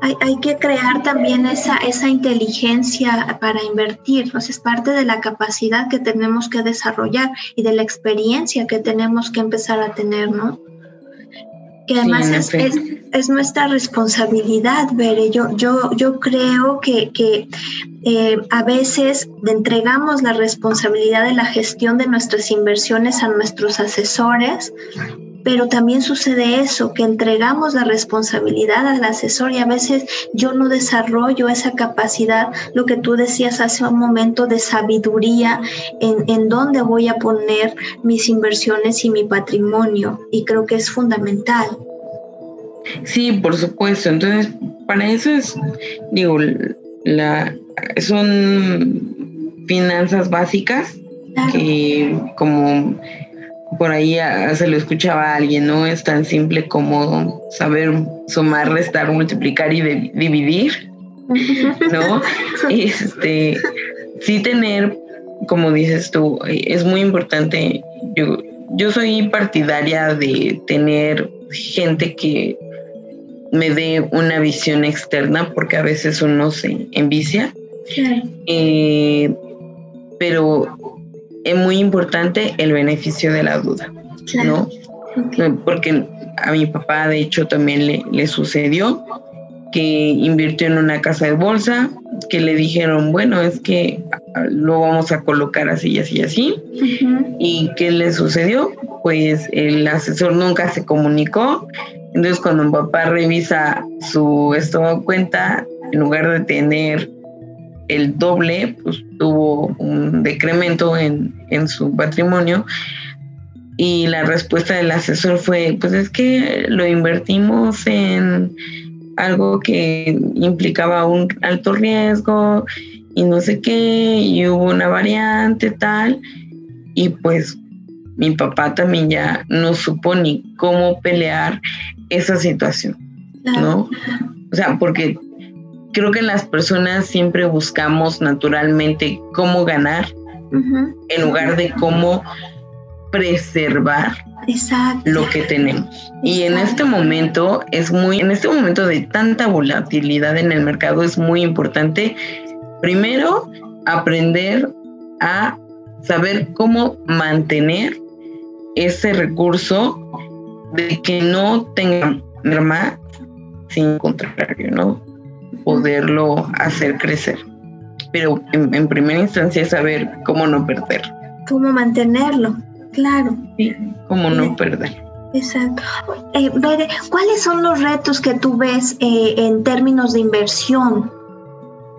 Hay, hay, que crear también esa, esa inteligencia para invertir, entonces es parte de la capacidad que tenemos que desarrollar y de la experiencia que tenemos que empezar a tener, ¿no? Que además es, es, nuestra responsabilidad, Bere. Yo, yo, yo creo que, que eh, a veces entregamos la responsabilidad de la gestión de nuestras inversiones a nuestros asesores pero también sucede eso, que entregamos la responsabilidad al asesor y a veces yo no desarrollo esa capacidad, lo que tú decías hace un momento de sabiduría en, en dónde voy a poner mis inversiones y mi patrimonio. Y creo que es fundamental. Sí, por supuesto. Entonces, para eso es, digo, la, son finanzas básicas que como por ahí se lo escuchaba a alguien, no es tan simple como saber sumar, restar, multiplicar y dividir, ¿no? Este, sí tener, como dices tú, es muy importante, yo yo soy partidaria de tener gente que me dé una visión externa porque a veces uno se envicia. Eh, pero es muy importante el beneficio de la duda, ¿no? Porque a mi papá de hecho también le, le sucedió que invirtió en una casa de bolsa, que le dijeron, bueno, es que lo vamos a colocar así y así y así. ¿Y qué le sucedió? Pues el asesor nunca se comunicó. Entonces cuando mi papá revisa su estado de cuenta, en lugar de tener el doble, pues tuvo un decremento en, en su patrimonio. Y la respuesta del asesor fue, pues es que lo invertimos en algo que implicaba un alto riesgo y no sé qué, y hubo una variante tal, y pues mi papá también ya no supo ni cómo pelear esa situación, ¿no? O sea, porque creo que las personas siempre buscamos naturalmente cómo ganar en lugar de cómo preservar lo que tenemos. Y en este momento es muy, en este momento de tanta volatilidad en el mercado es muy importante, primero, aprender a saber cómo mantener ese recurso de que no tenga merma, sin contrario, ¿no? Poderlo hacer crecer. Pero en, en primera instancia es saber cómo no perder. Cómo mantenerlo. Claro. Sí, como no perder. Exacto. Eh, ¿cuáles son los retos que tú ves eh, en términos de inversión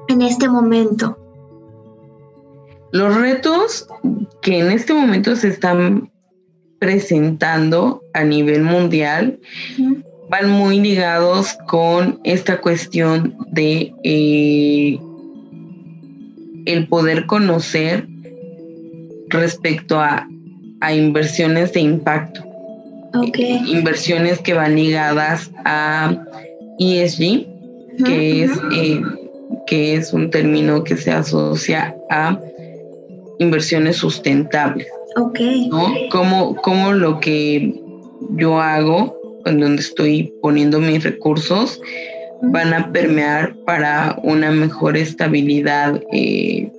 en este momento? Los retos que en este momento se están presentando a nivel mundial van muy ligados con esta cuestión de eh, el poder conocer respecto a a inversiones de impacto. Inversiones que van ligadas a ESG, que, es, eh, que es un término que se asocia a inversiones sustentables. Okay. ¿no? Como, como lo que yo hago, en donde estoy poniendo mis recursos, van a permear para una mejor estabilidad eh,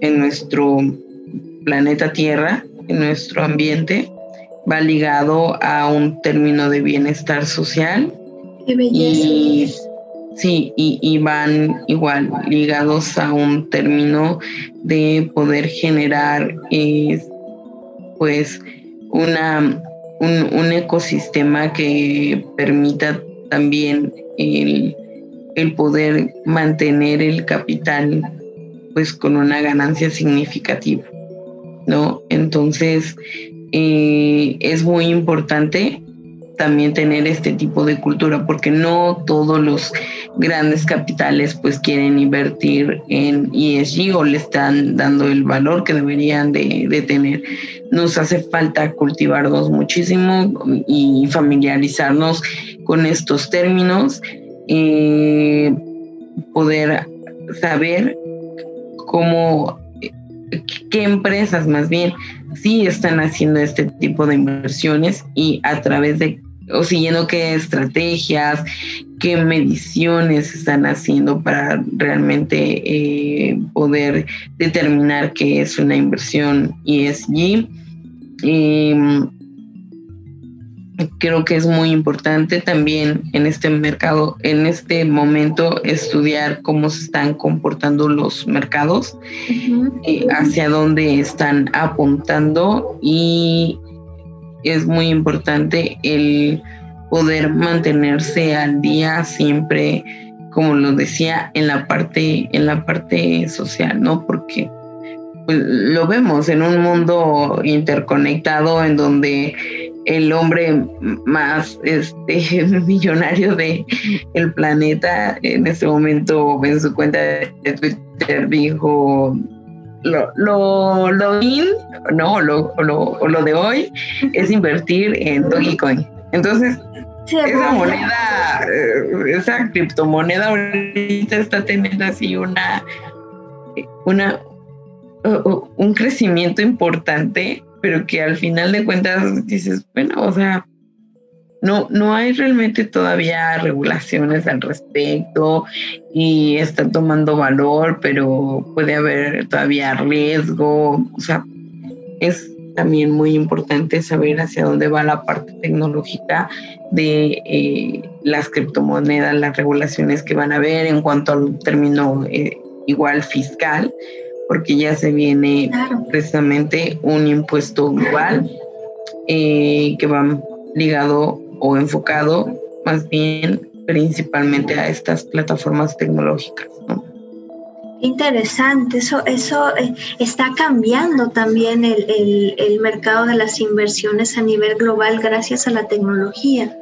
en nuestro planeta Tierra, en nuestro ambiente, va ligado a un término de bienestar social. Y, sí, y, van igual ligados a un término de poder generar eh, pues una, un, ecosistema que permita también el, el poder mantener el capital pues con una ganancia significativa. ¿no? Entonces, eh, es muy importante también tener este tipo de cultura, porque no todos los grandes capitales pues quieren invertir en ESG o le están dando el valor que deberían de, tener. Nos hace falta cultivarnos muchísimo y familiarizarnos con estos términos, eh, poder saber cómo qué empresas más bien sí están haciendo este tipo de inversiones y a través de o siguiendo qué estrategias, qué mediciones están haciendo para realmente eh, poder determinar qué es una inversión ESG. Eh, creo que es muy importante también en este mercado, en este momento, estudiar cómo se están comportando los mercados, eh, hacia dónde están apuntando y es muy importante el poder mantenerse al día siempre, como lo decía, en la parte, en la parte social, ¿no? Porque pues, lo vemos en un mundo interconectado en donde el hombre más este, millonario de planeta en este momento en su cuenta de Twitter dijo lo, lo, lo in, no, lo, lo, lo de hoy es invertir en Dogecoin. Entonces, esa moneda, eh, esa criptomoneda ahorita está teniendo así una, una, un crecimiento importante pero que al final de cuentas dices, bueno, o sea, no, no hay realmente todavía regulaciones al respecto y está tomando valor, pero puede haber todavía riesgo. O sea, es también muy importante saber hacia dónde va la parte tecnológica de eh, las criptomonedas, las regulaciones que van a haber en cuanto al término eh, igual fiscal, porque ya se viene precisamente un impuesto global eh, que va ligado o enfocado más bien principalmente a estas plataformas tecnológicas. Interesante, eso, eso eh, está cambiando también el, el mercado de las inversiones a nivel global gracias a la tecnología.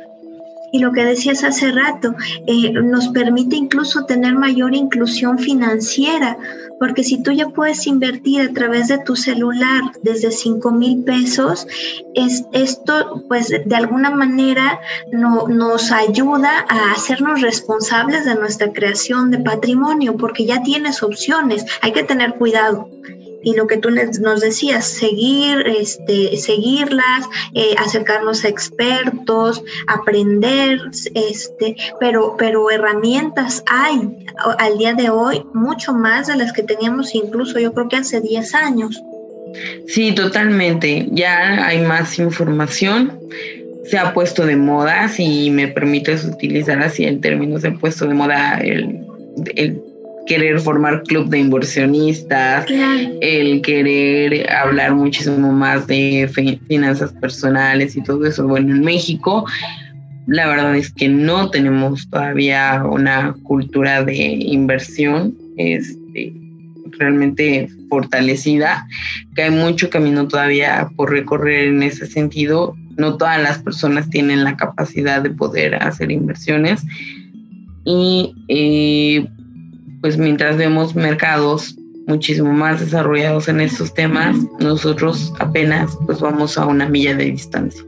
Y lo que decías hace rato, eh, nos permite incluso tener mayor inclusión financiera, porque si tú ya puedes invertir a través de tu celular desde 5 mil pesos, es, esto pues de alguna manera no, nos ayuda a hacernos responsables de nuestra creación de patrimonio, porque ya tienes opciones, hay que tener cuidado y lo que tú nos decías, seguir, este, seguirlas, eh, acercarnos a expertos, aprender, este, pero, pero herramientas hay al día de hoy mucho más de las que teníamos incluso yo creo que hace 10 años. Sí, totalmente. Ya hay más información. Se ha puesto de moda, si me permites utilizar así el término, se ha puesto de moda el, el querer formar club de inversionistas, el querer hablar muchísimo más de finanzas personales y todo eso. Bueno, en México la verdad es que no tenemos todavía una cultura de inversión este, realmente fortalecida, que hay mucho camino todavía por recorrer en ese sentido. No todas las personas tienen la capacidad de poder hacer inversiones y eh, pues mientras vemos mercados muchísimo más desarrollados en estos temas, nosotros apenas pues vamos a una milla de distancia.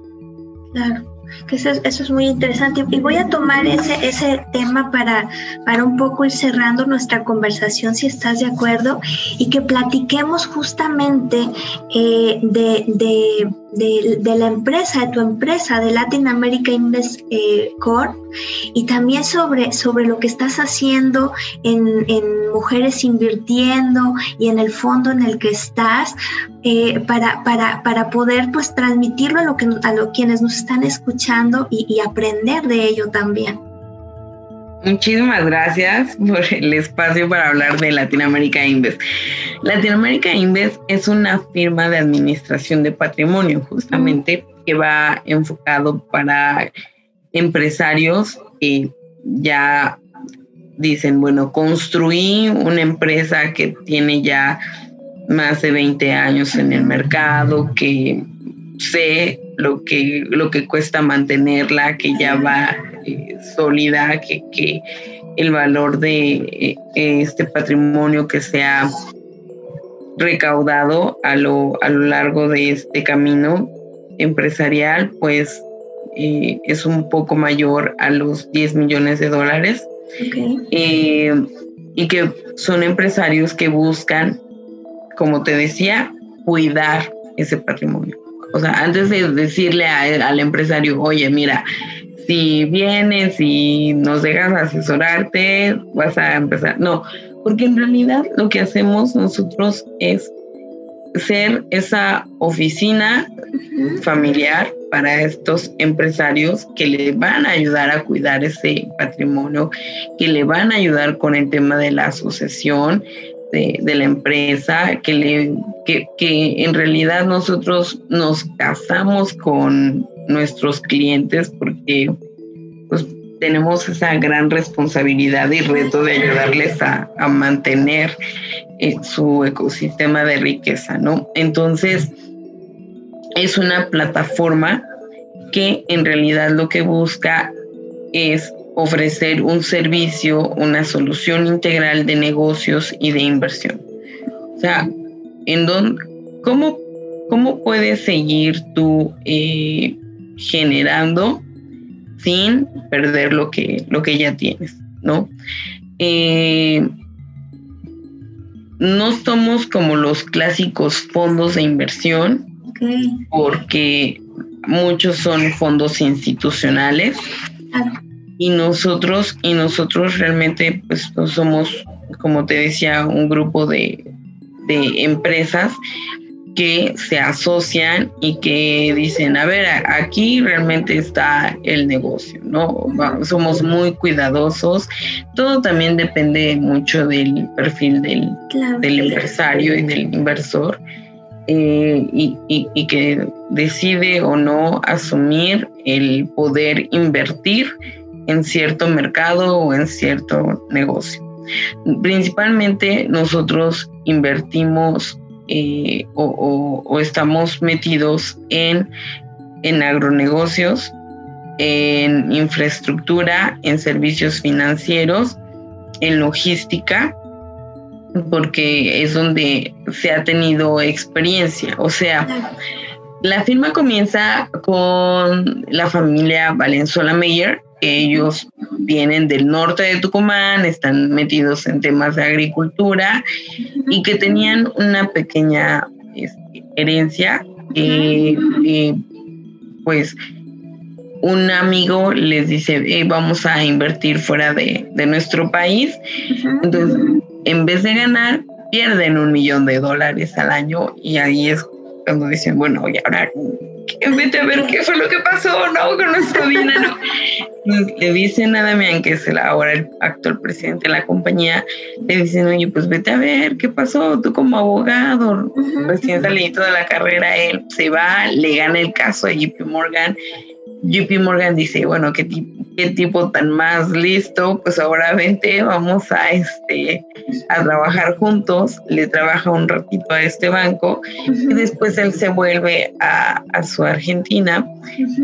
Claro que eso, es muy interesante. Y voy a tomar ese, ese tema para, para un poco ir cerrando nuestra conversación, si estás de acuerdo, y que platiquemos justamente eh, de, de, de, la empresa, de tu empresa, de Latin America Invest eh, Corp, y también sobre, sobre lo que estás haciendo en, en, mujeres invirtiendo y en el fondo en el que estás, eh, para, para, para, poder pues transmitirlo a, lo que, a lo, quienes nos están escuchando y, y aprender de ello también. Muchísimas gracias por el espacio para hablar de Latinoamérica Invest. Latinoamérica Invest es una firma de administración de patrimonio, justamente, que va enfocado para empresarios que ya dicen, bueno, construí una empresa que tiene ya más de 20 años en el mercado, que sé lo que, lo que cuesta mantenerla, que ya va eh, sólida, que, que, el valor de eh, este patrimonio que se ha recaudado a lo, a lo largo de este camino empresarial, pues eh, es un poco mayor a los 10 millones de dólares. y que son empresarios que buscan, como te decía, cuidar ese patrimonio. O sea, antes de decirle al empresario, oye, mira, si vienes y nos dejas asesorarte, vas a empezar. No, porque en realidad lo que hacemos nosotros es ser esa oficina familiar para estos empresarios que le van a ayudar a cuidar ese patrimonio, que le van a ayudar con el tema de la asociación, de, la empresa, que, le, que, que en realidad nosotros nos casamos con nuestros clientes porque pues tenemos esa gran responsabilidad y reto de ayudarles a, a mantener eh, su ecosistema de riqueza, ¿no? Entonces, es una plataforma que en realidad lo que busca es ofrecer un servicio, una solución integral de negocios y de inversión. O sea, en dónde, ¿cómo, ¿cómo puedes seguir tú eh, generando sin perder lo que, lo que ya tienes, ¿no? Eh, no somos como los clásicos fondos de inversión porque muchos son fondos institucionales y nosotros y nosotros realmente pues somos como te decía un grupo de, de empresas que se asocian y que dicen, a ver, aquí realmente está el negocio, ¿no? Somos muy cuidadosos. Todo también depende mucho del perfil del, del empresario y del inversor. Eh, y, y, que decide o no asumir el poder invertir en cierto mercado o en cierto negocio. Principalmente nosotros invertimos eh, o, estamos metidos en, en agronegocios, en infraestructura, en servicios financieros, en logística, porque es donde se ha tenido experiencia. O sea, la firma comienza con la familia Valenzuela Meyer, ellos vienen del norte de Tucumán, están metidos en temas de agricultura y que tenían una pequeña este, herencia. Eh, eh, pues un amigo les dice, vamos a invertir fuera de, nuestro país. Entonces, en vez de ganar, pierden un millón de dólares al año y ahí es cuando dicen, bueno, y ahora vete a ver qué fue lo que pasó, ¿no? Con nuestro dinero. le dicen a Damián, que es el, ahora el actual presidente de la compañía, le dicen, oye, pues vete a ver qué pasó, tú como abogado, recién salido de la carrera, él se va, le gana el caso a JP Morgan. JP Morgan dice, bueno, ¿qué, qué tipo tan más listo, pues ahora vente, vamos a, este, a trabajar juntos, le trabaja un ratito a este banco y después él se vuelve a, su Argentina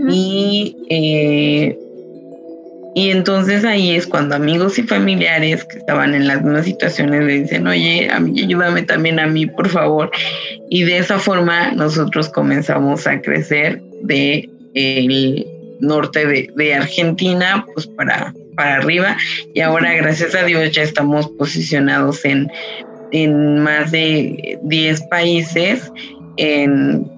y, eh, y entonces ahí es cuando amigos y familiares que estaban en las mismas situaciones le dicen, oye, ayúdame también a mí, por favor. Y de esa forma nosotros comenzamos a crecer de el norte de, Argentina, pues para, para arriba. Y ahora, gracias a Dios, ya estamos posicionados en, en más de 10 países, en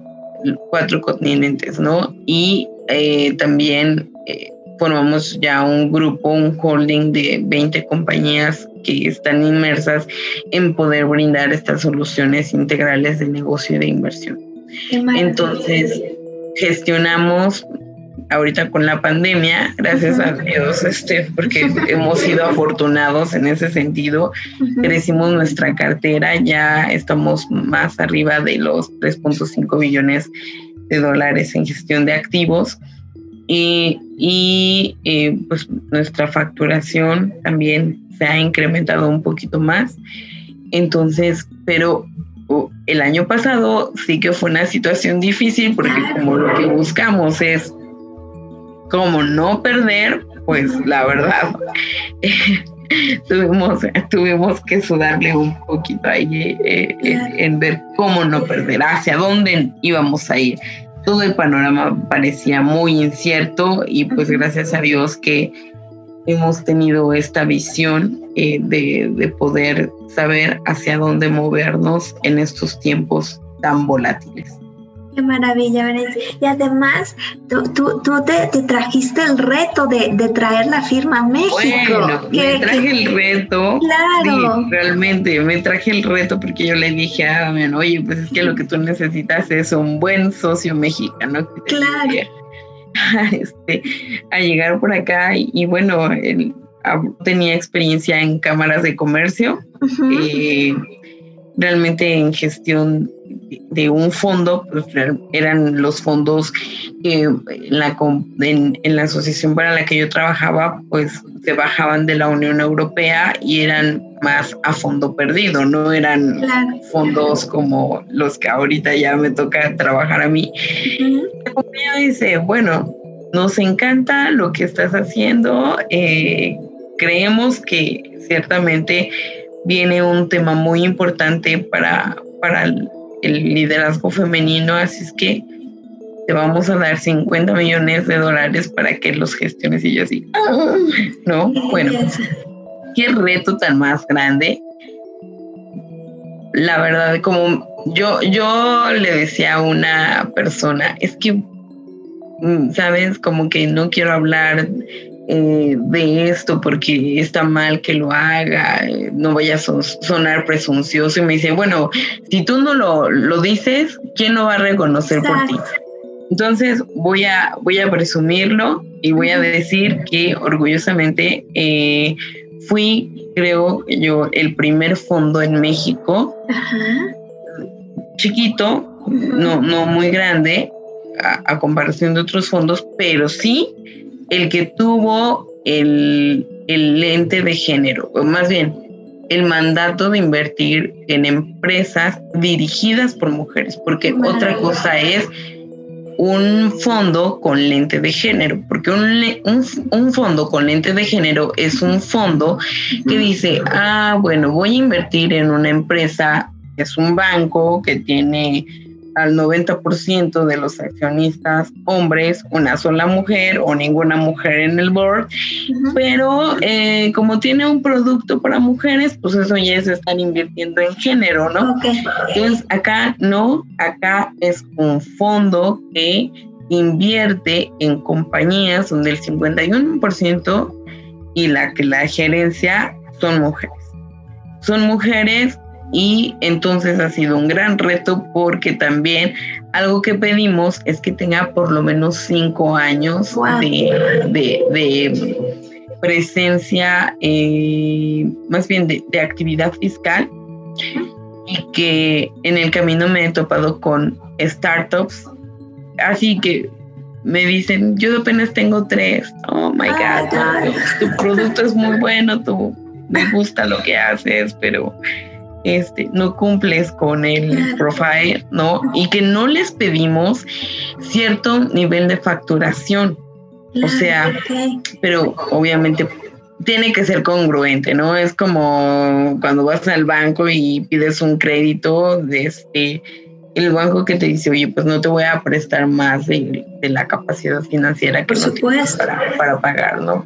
cuatro continentes, ¿no? Y eh, también eh, formamos ya un grupo, un holding de 20 compañías que están inmersas en poder brindar estas soluciones integrales de negocio y de inversión. Entonces, gestionamos ahorita con la pandemia, gracias a Dios, este, porque hemos sido afortunados en ese sentido, crecimos nuestra cartera, ya estamos más arriba de los 3.5 billones de dólares en gestión de activos. Y, y eh, pues nuestra facturación también se ha incrementado un poquito más. Entonces, pero el año pasado sí que fue una situación difícil porque como lo que buscamos es como no perder, pues la verdad tuvimos, tuvimos que sudarle un poquito ahí eh, en, ver cómo no perder, hacia dónde íbamos a ir. Todo el panorama parecía muy incierto y pues gracias a Dios que hemos tenido esta visión eh, de, de, poder saber hacia dónde movernos en estos tiempos tan volátiles. Qué maravilla, Y además, tú, tú, te, trajiste el reto de, traer la firma a México. Bueno, me traje el reto. Claro. realmente, me traje el reto porque yo le dije a Damián, oye, pues es que lo que tú necesitas es un buen socio mexicano. claro. este, a llegar por acá y, bueno, él tenía experiencia en cámaras de comercio, eh, realmente en gestión de un fondo, pues eran los fondos que en la, en, la asociación para la que yo trabajaba, pues se bajaban de la Unión Europea y eran más a fondo perdido, no eran fondos como los que ahorita ya me toca trabajar a mí. La compañía dice, bueno, nos encanta lo que estás haciendo, eh, creemos que ciertamente viene un tema muy importante para, para el liderazgo femenino, así es que te vamos a dar 50 millones de dólares para que los gestiones y yo así, ah", ¿no? Bueno, qué reto tan más grande. La verdad, como yo, yo le decía a una persona, es que, mm, ¿sabes? Como que no quiero hablar eh, de esto porque está mal que lo haga, eh, no vaya a sonar presuncioso. Y me dice, bueno, si tú no lo, lo dices, ¿quién lo va a reconocer por ti? Entonces voy a, voy a presumirlo y voy a decir que orgullosamente eh, fui, creo yo, el primer fondo en México, chiquito, no, no muy grande, a, comparación de otros fondos, pero sí el que tuvo el, el lente de género, o más bien el mandato de invertir en empresas dirigidas por mujeres, porque otra cosa es un fondo con lente de género, porque un, un, fondo con lente de género es un fondo que dice, ah, bueno, voy a invertir en una empresa, es un banco que tiene al 90% de los accionistas hombres, una sola mujer o ninguna mujer en el board, pero eh, como tiene un producto para mujeres, pues eso ya se están invirtiendo en género, ¿no? Entonces acá no, acá es un fondo que invierte en compañías donde el 51% y la que la gerencia son mujeres. Son mujeres y entonces ha sido un gran reto porque también algo que pedimos es que tenga por lo menos cinco años de, presencia, eh, más bien de, actividad fiscal y que en el camino me he topado con startups. Así que me dicen, yo apenas tengo tres. Oh my God, tu producto es muy bueno, tú me gusta lo que haces, pero este, no cumples con el profile, ¿no? Y que no les pedimos cierto nivel de facturación. O sea, pero obviamente tiene que ser congruente, ¿no? Es como cuando vas al banco y pides un crédito, de este, el banco que te dice, oye, pues no te voy a prestar más de, la capacidad financiera que no tienes para, para pagar, ¿no?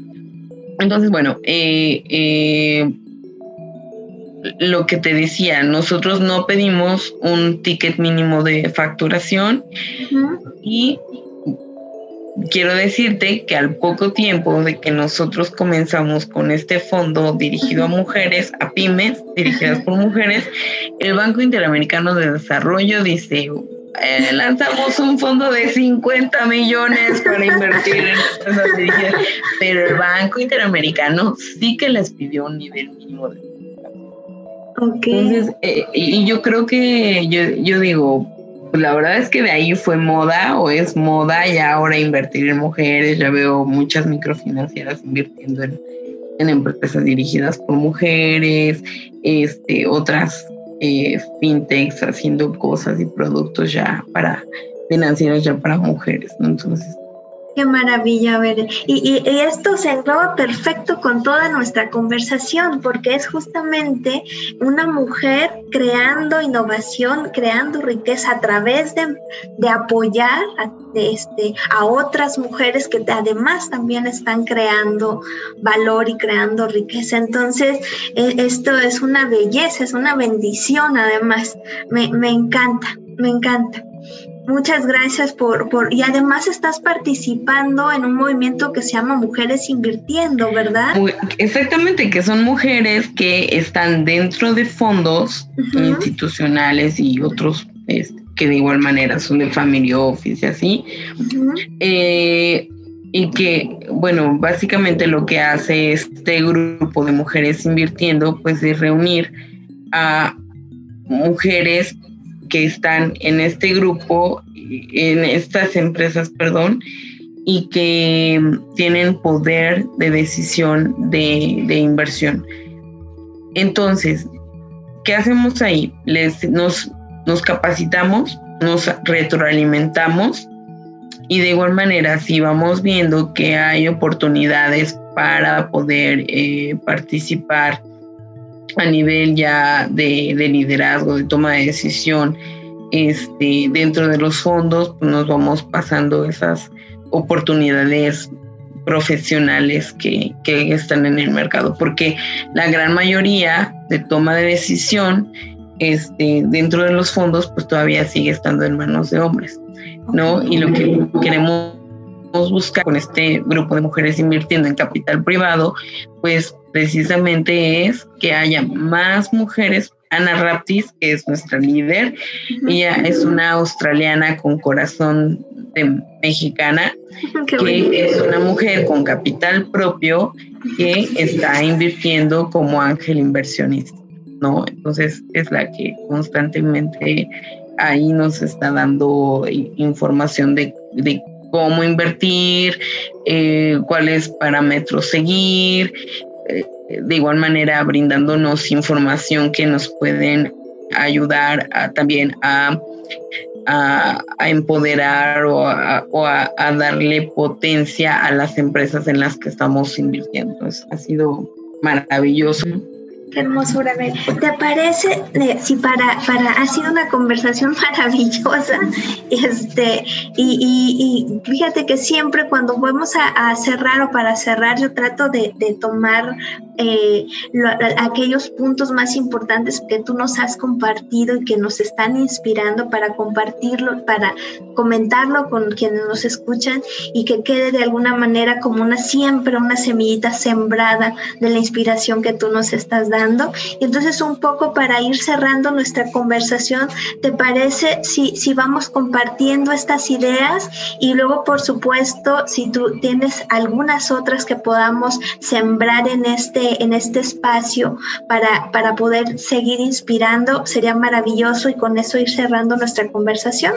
Entonces, bueno, eh, eh, lo que te decía, nosotros no pedimos un ticket mínimo de facturación y quiero decirte que al poco tiempo de que nosotros comenzamos con este fondo dirigido a mujeres, a pymes, dirigidas por mujeres, el Banco Interamericano de Desarrollo dice, eh, lanzamos un fondo de 50 millones para invertir en empresas dirigidas, pero el Banco Interamericano sí que les pidió un nivel mínimo de entonces, eh, y yo creo que yo, yo digo, pues la verdad es que de ahí fue moda o es moda y ahora invertir en mujeres. Ya veo muchas microfinancieras invirtiendo en, empresas dirigidas por mujeres, este, otras eh, fintechs haciendo cosas y productos ya para financieras ya para mujeres. Entonces, Qué maravilla, ver. Y, esto se engloba perfecto con toda nuestra conversación, porque es justamente una mujer creando innovación, creando riqueza a través de, apoyar a, este, a otras mujeres que además también están creando valor y creando riqueza. Entonces, e, esto es una belleza, es una bendición además. Me, me encanta, me encanta. Muchas gracias por, por, y además estás participando en un movimiento que se llama Mujeres Invirtiendo, ¿verdad? Exactamente, que son mujeres que están dentro de fondos institucionales y otros este, que de igual manera son de family office y así. Eh, y que, bueno, básicamente lo que hace este grupo de mujeres invirtiendo, pues es reunir a mujeres que están en este grupo, en estas empresas, perdón, y que tienen poder de decisión de, inversión. Entonces, ¿qué hacemos ahí? Les, nos, nos capacitamos, nos retroalimentamos y de igual manera, si vamos viendo que hay oportunidades para poder eh, participar a nivel ya de, liderazgo, de toma de decisión, este, dentro de los fondos, pues nos vamos pasando esas oportunidades profesionales que, que, están en el mercado, porque la gran mayoría de toma de decisión este, dentro de los fondos, pues todavía sigue estando en manos de hombres, ¿no? Y lo que queremos buscar con este grupo de mujeres invirtiendo en capital privado, pues precisamente es que haya más mujeres. Ana Raptis, que es nuestra líder, ella es una australiana con corazón de mexicana, que es una mujer con capital propio que está invirtiendo como ángel inversionista, ¿no? Entonces es la que constantemente ahí nos está dando información de, de cómo invertir, eh, cuáles parámetros seguir, eh, de igual manera brindándonos información que nos pueden ayudar también a, empoderar o, a, darle potencia a las empresas en las que estamos invirtiendo. ha sido maravilloso. Qué hermosura, ¿Te parece eh, si para, para, ha sido una conversación maravillosa? Este, y, fíjate que siempre cuando vamos a, cerrar o para cerrar, yo trato de, tomar eh, aquellos puntos más importantes que tú nos has compartido y que nos están inspirando para compartirlo, para comentarlo con quienes nos escuchan y que quede de alguna manera como una siempre una semillita sembrada de la inspiración que tú nos estás dando y entonces un poco para ir cerrando nuestra conversación, ¿te parece si, si vamos compartiendo estas ideas? Y luego, por supuesto, si tú tienes algunas otras que podamos sembrar en este, en este espacio para, para poder seguir inspirando, sería maravilloso y con eso ir cerrando nuestra conversación.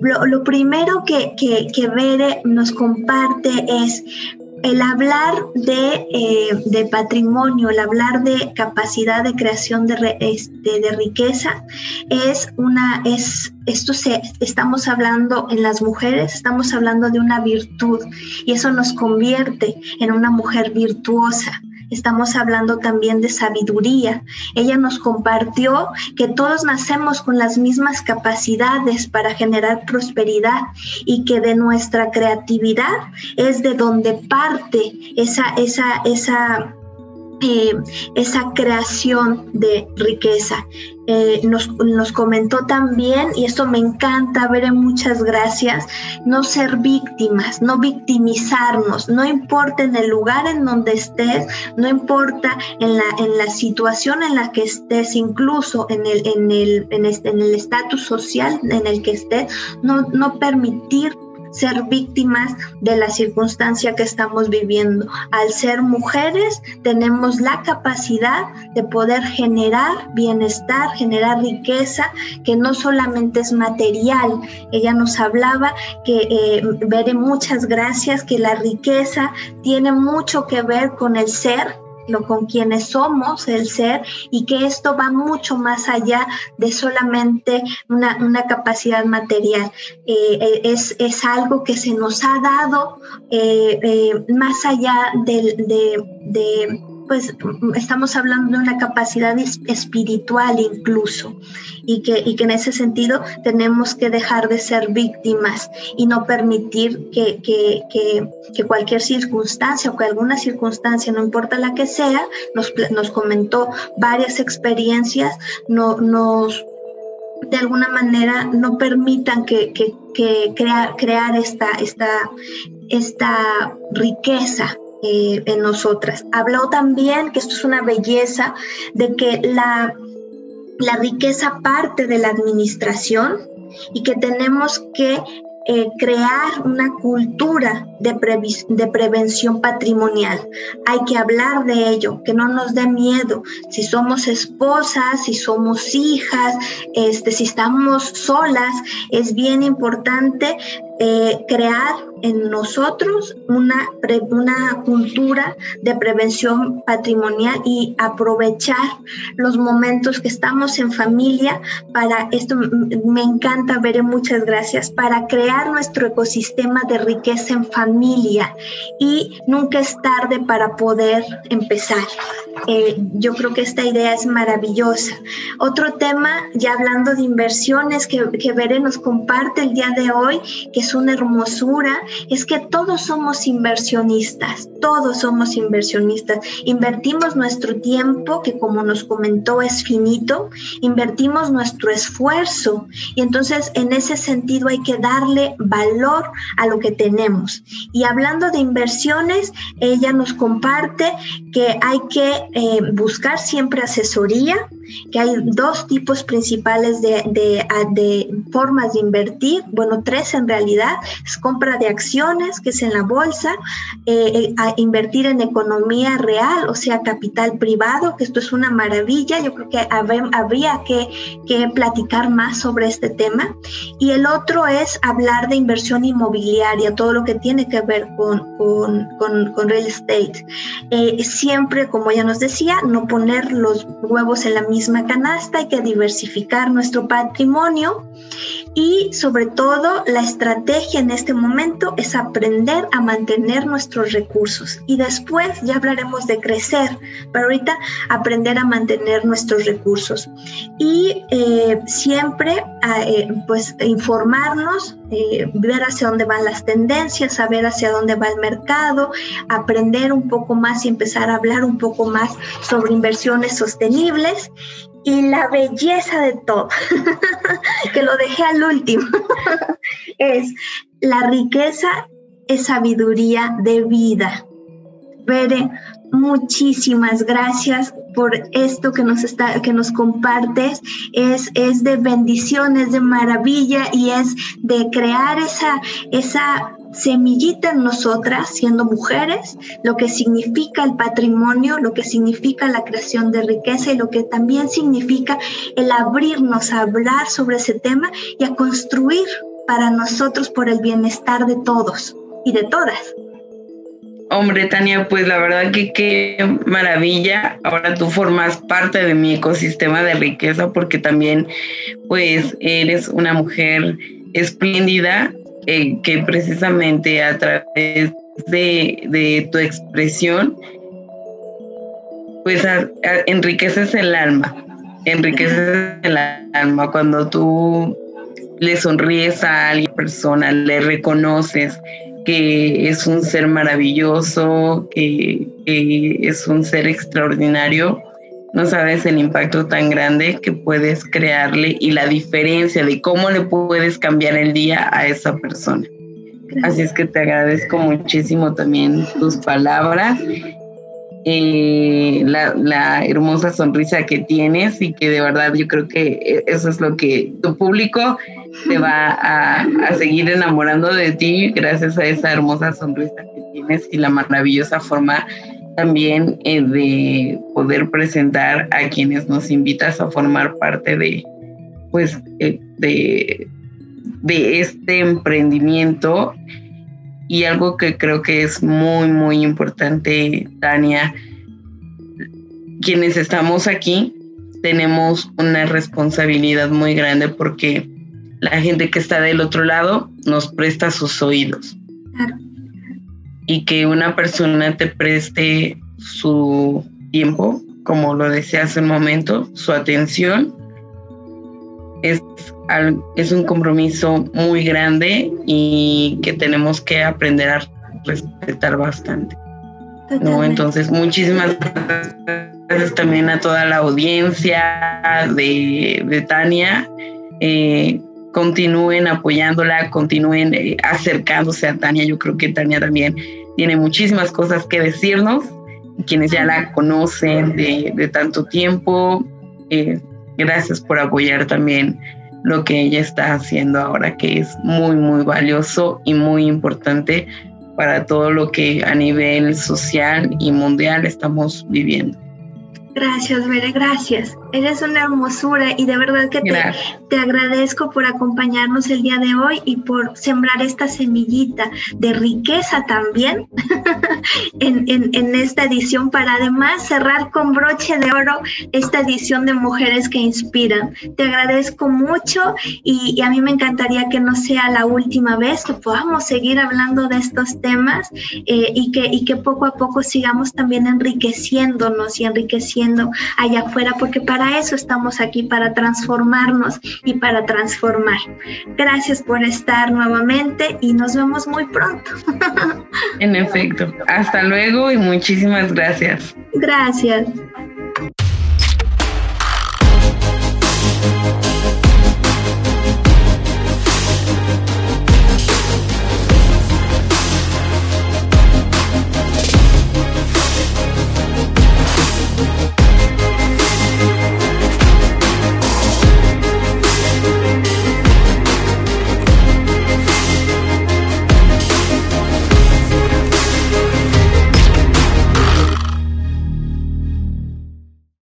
Lo, primero que, que, que Bere nos comparte es el hablar eh, de, patrimonio, el hablar de capacidad de creación de, este, de riqueza, es una, es, esto se, estamos hablando en las mujeres, estamos hablando de una virtud y eso nos convierte en una mujer virtuosa estamos hablando también de sabiduría. Ella nos compartió que todos nacemos con las mismas capacidades para generar prosperidad y que de nuestra creatividad es de donde parte esa, esa, esa esa creación de riqueza. Eh, nos, nos, comentó también, y esto me encanta, ver muchas gracias, no ser víctimas, no victimizarnos, no importa en el lugar en donde estés, no importa en la, en la situación en la que estés, incluso en el en el en este, en estatus social en el que estés, no, no permitir ser víctimas de la circunstancia que estamos viviendo. Al ser mujeres tenemos la capacidad de poder generar bienestar, generar riqueza, que no solamente es material. Ella nos hablaba que, eh, veré muchas gracias, que la riqueza tiene mucho que ver con el ser, lo con quienes somos, el ser, y que esto va mucho más allá de solamente una, capacidad material. Eh, eh, es, es, algo que se nos ha dado eh, más allá de, de pues estamos hablando de una capacidad espiritual incluso y que, y que en ese sentido tenemos que dejar de ser víctimas y no permitir que, que, que, cualquier circunstancia o que alguna circunstancia, no importa la que sea, nos, nos comentó varias experiencias, no, nos de alguna manera no permitan que, que, que crear, crear esta, esta, esta riqueza eh, en nosotras. Habló también, que esto es una belleza, de que la, la riqueza parte de la administración y que tenemos que eh, crear una cultura de, de, prevención patrimonial. Hay que hablar de ello, que no nos dé miedo. Si somos esposas, si somos hijas, este, si estamos solas, es bien importante eh, crear en nosotros una, una cultura de prevención patrimonial y aprovechar los momentos que estamos en familia para esto. Me encanta ver muchas gracias. Para crear nuestro ecosistema de riqueza en familia. Y nunca es tarde para poder empezar. Eh, yo creo que esta idea es maravillosa. Otro tema ya hablando de inversiones que, que Bere nos comparte el día de hoy que es una hermosura, es que todos somos inversionistas, todos somos inversionistas. Invertimos nuestro tiempo, que como nos comentó es finito, invertimos nuestro esfuerzo y entonces en ese sentido hay que darle valor a lo que tenemos. Y hablando de inversiones, ella nos comparte que hay que eh, buscar siempre asesoría, que hay dos tipos principales de, de, formas de invertir, bueno, tres en realidad, es compra de acciones, que es en la bolsa, eh, eh, invertir en economía real, o sea, capital privado, que esto es una maravilla, yo creo que habría que, que platicar más sobre este tema, y el otro es hablar de inversión inmobiliaria, todo lo que tiene que ver con, con, con, real estate. Eh, siempre, como ya nos decía, no poner los huevos en la misma canasta, hay que diversificar nuestro patrimonio y sobre todo la estrategia en este momento es aprender a mantener nuestros recursos y después ya hablaremos de crecer, pero ahorita aprender a mantener nuestros recursos y eh, siempre eh, pues informarnos, eh, ver hacia dónde van las tendencias, saber hacia dónde va el mercado, aprender un poco más y empezar a hablar un poco más sobre inversiones sostenibles y la belleza de todo, que lo dejé al último, es la riqueza es sabiduría de vida. Muchísimas gracias por esto que nos está que nos compartes es es de bendiciones de maravilla y es de crear esa esa semillita en nosotras, siendo mujeres, lo que significa el patrimonio, lo que significa la creación de riqueza y lo que también significa el abrirnos a hablar sobre ese tema y a construir para nosotros por el bienestar de todos y de todas. Hombre, Tania, pues la verdad que qué maravilla. Ahora tú formas parte de mi ecosistema de riqueza porque también pues eres una mujer espléndida eh, que precisamente a través de, tu expresión, pues enriqueces el alma, enriqueces el alma cuando tú le sonríes a alguien, persona, le reconoces que es un ser maravilloso, que es un ser extraordinario, no sabes el impacto tan grande que puedes crearle y la diferencia de cómo le puedes cambiar el día a esa persona. Así es que te agradezco muchísimo también tus palabras, eh, la, hermosa sonrisa que tienes y que de verdad yo creo que eso es lo que tu público te va a, seguir enamorando de ti gracias a esa hermosa sonrisa que tienes y la maravillosa forma también eh, de poder presentar a quienes nos invitas a formar parte de, pues, de, de este emprendimiento. Y algo que creo que es muy, muy importante, Tania, quienes estamos aquí tenemos una responsabilidad muy grande porque la gente que está del otro lado nos presta sus oídos. Claro y que una persona te preste su tiempo, como lo decía hace un momento, su atención, es, es un compromiso muy grande y que tenemos que aprender a respetar bastante. ¿no? Entonces, muchísimas gracias también a toda la audiencia de, de Tania. Eh, continúen apoyándola, continúen eh, acercándose a Tania. Yo creo que Tania también tiene muchísimas cosas que decirnos. Quienes ya la conocen de, tanto tiempo, eh, gracias por apoyar también lo que ella está haciendo ahora, que es muy, muy valioso y muy importante para todo lo que a nivel social y mundial estamos viviendo. Gracias, Bere, gracias. Eres una hermosura y de verdad que te, agradezco por acompañarnos el día de hoy y por sembrar esta semillita de riqueza también en, esta edición para además cerrar con broche de oro esta edición de Mujeres que Inspiran. Te agradezco mucho y, a mí me encantaría que no sea la última vez que podamos seguir hablando de estos temas eh, y, que, y que poco a poco sigamos también enriqueciéndonos y enriqueciendo allá afuera porque para para eso estamos aquí, para transformarnos y para transformar. Gracias por estar nuevamente y nos vemos muy pronto. En efecto, hasta luego y muchísimas gracias. Gracias.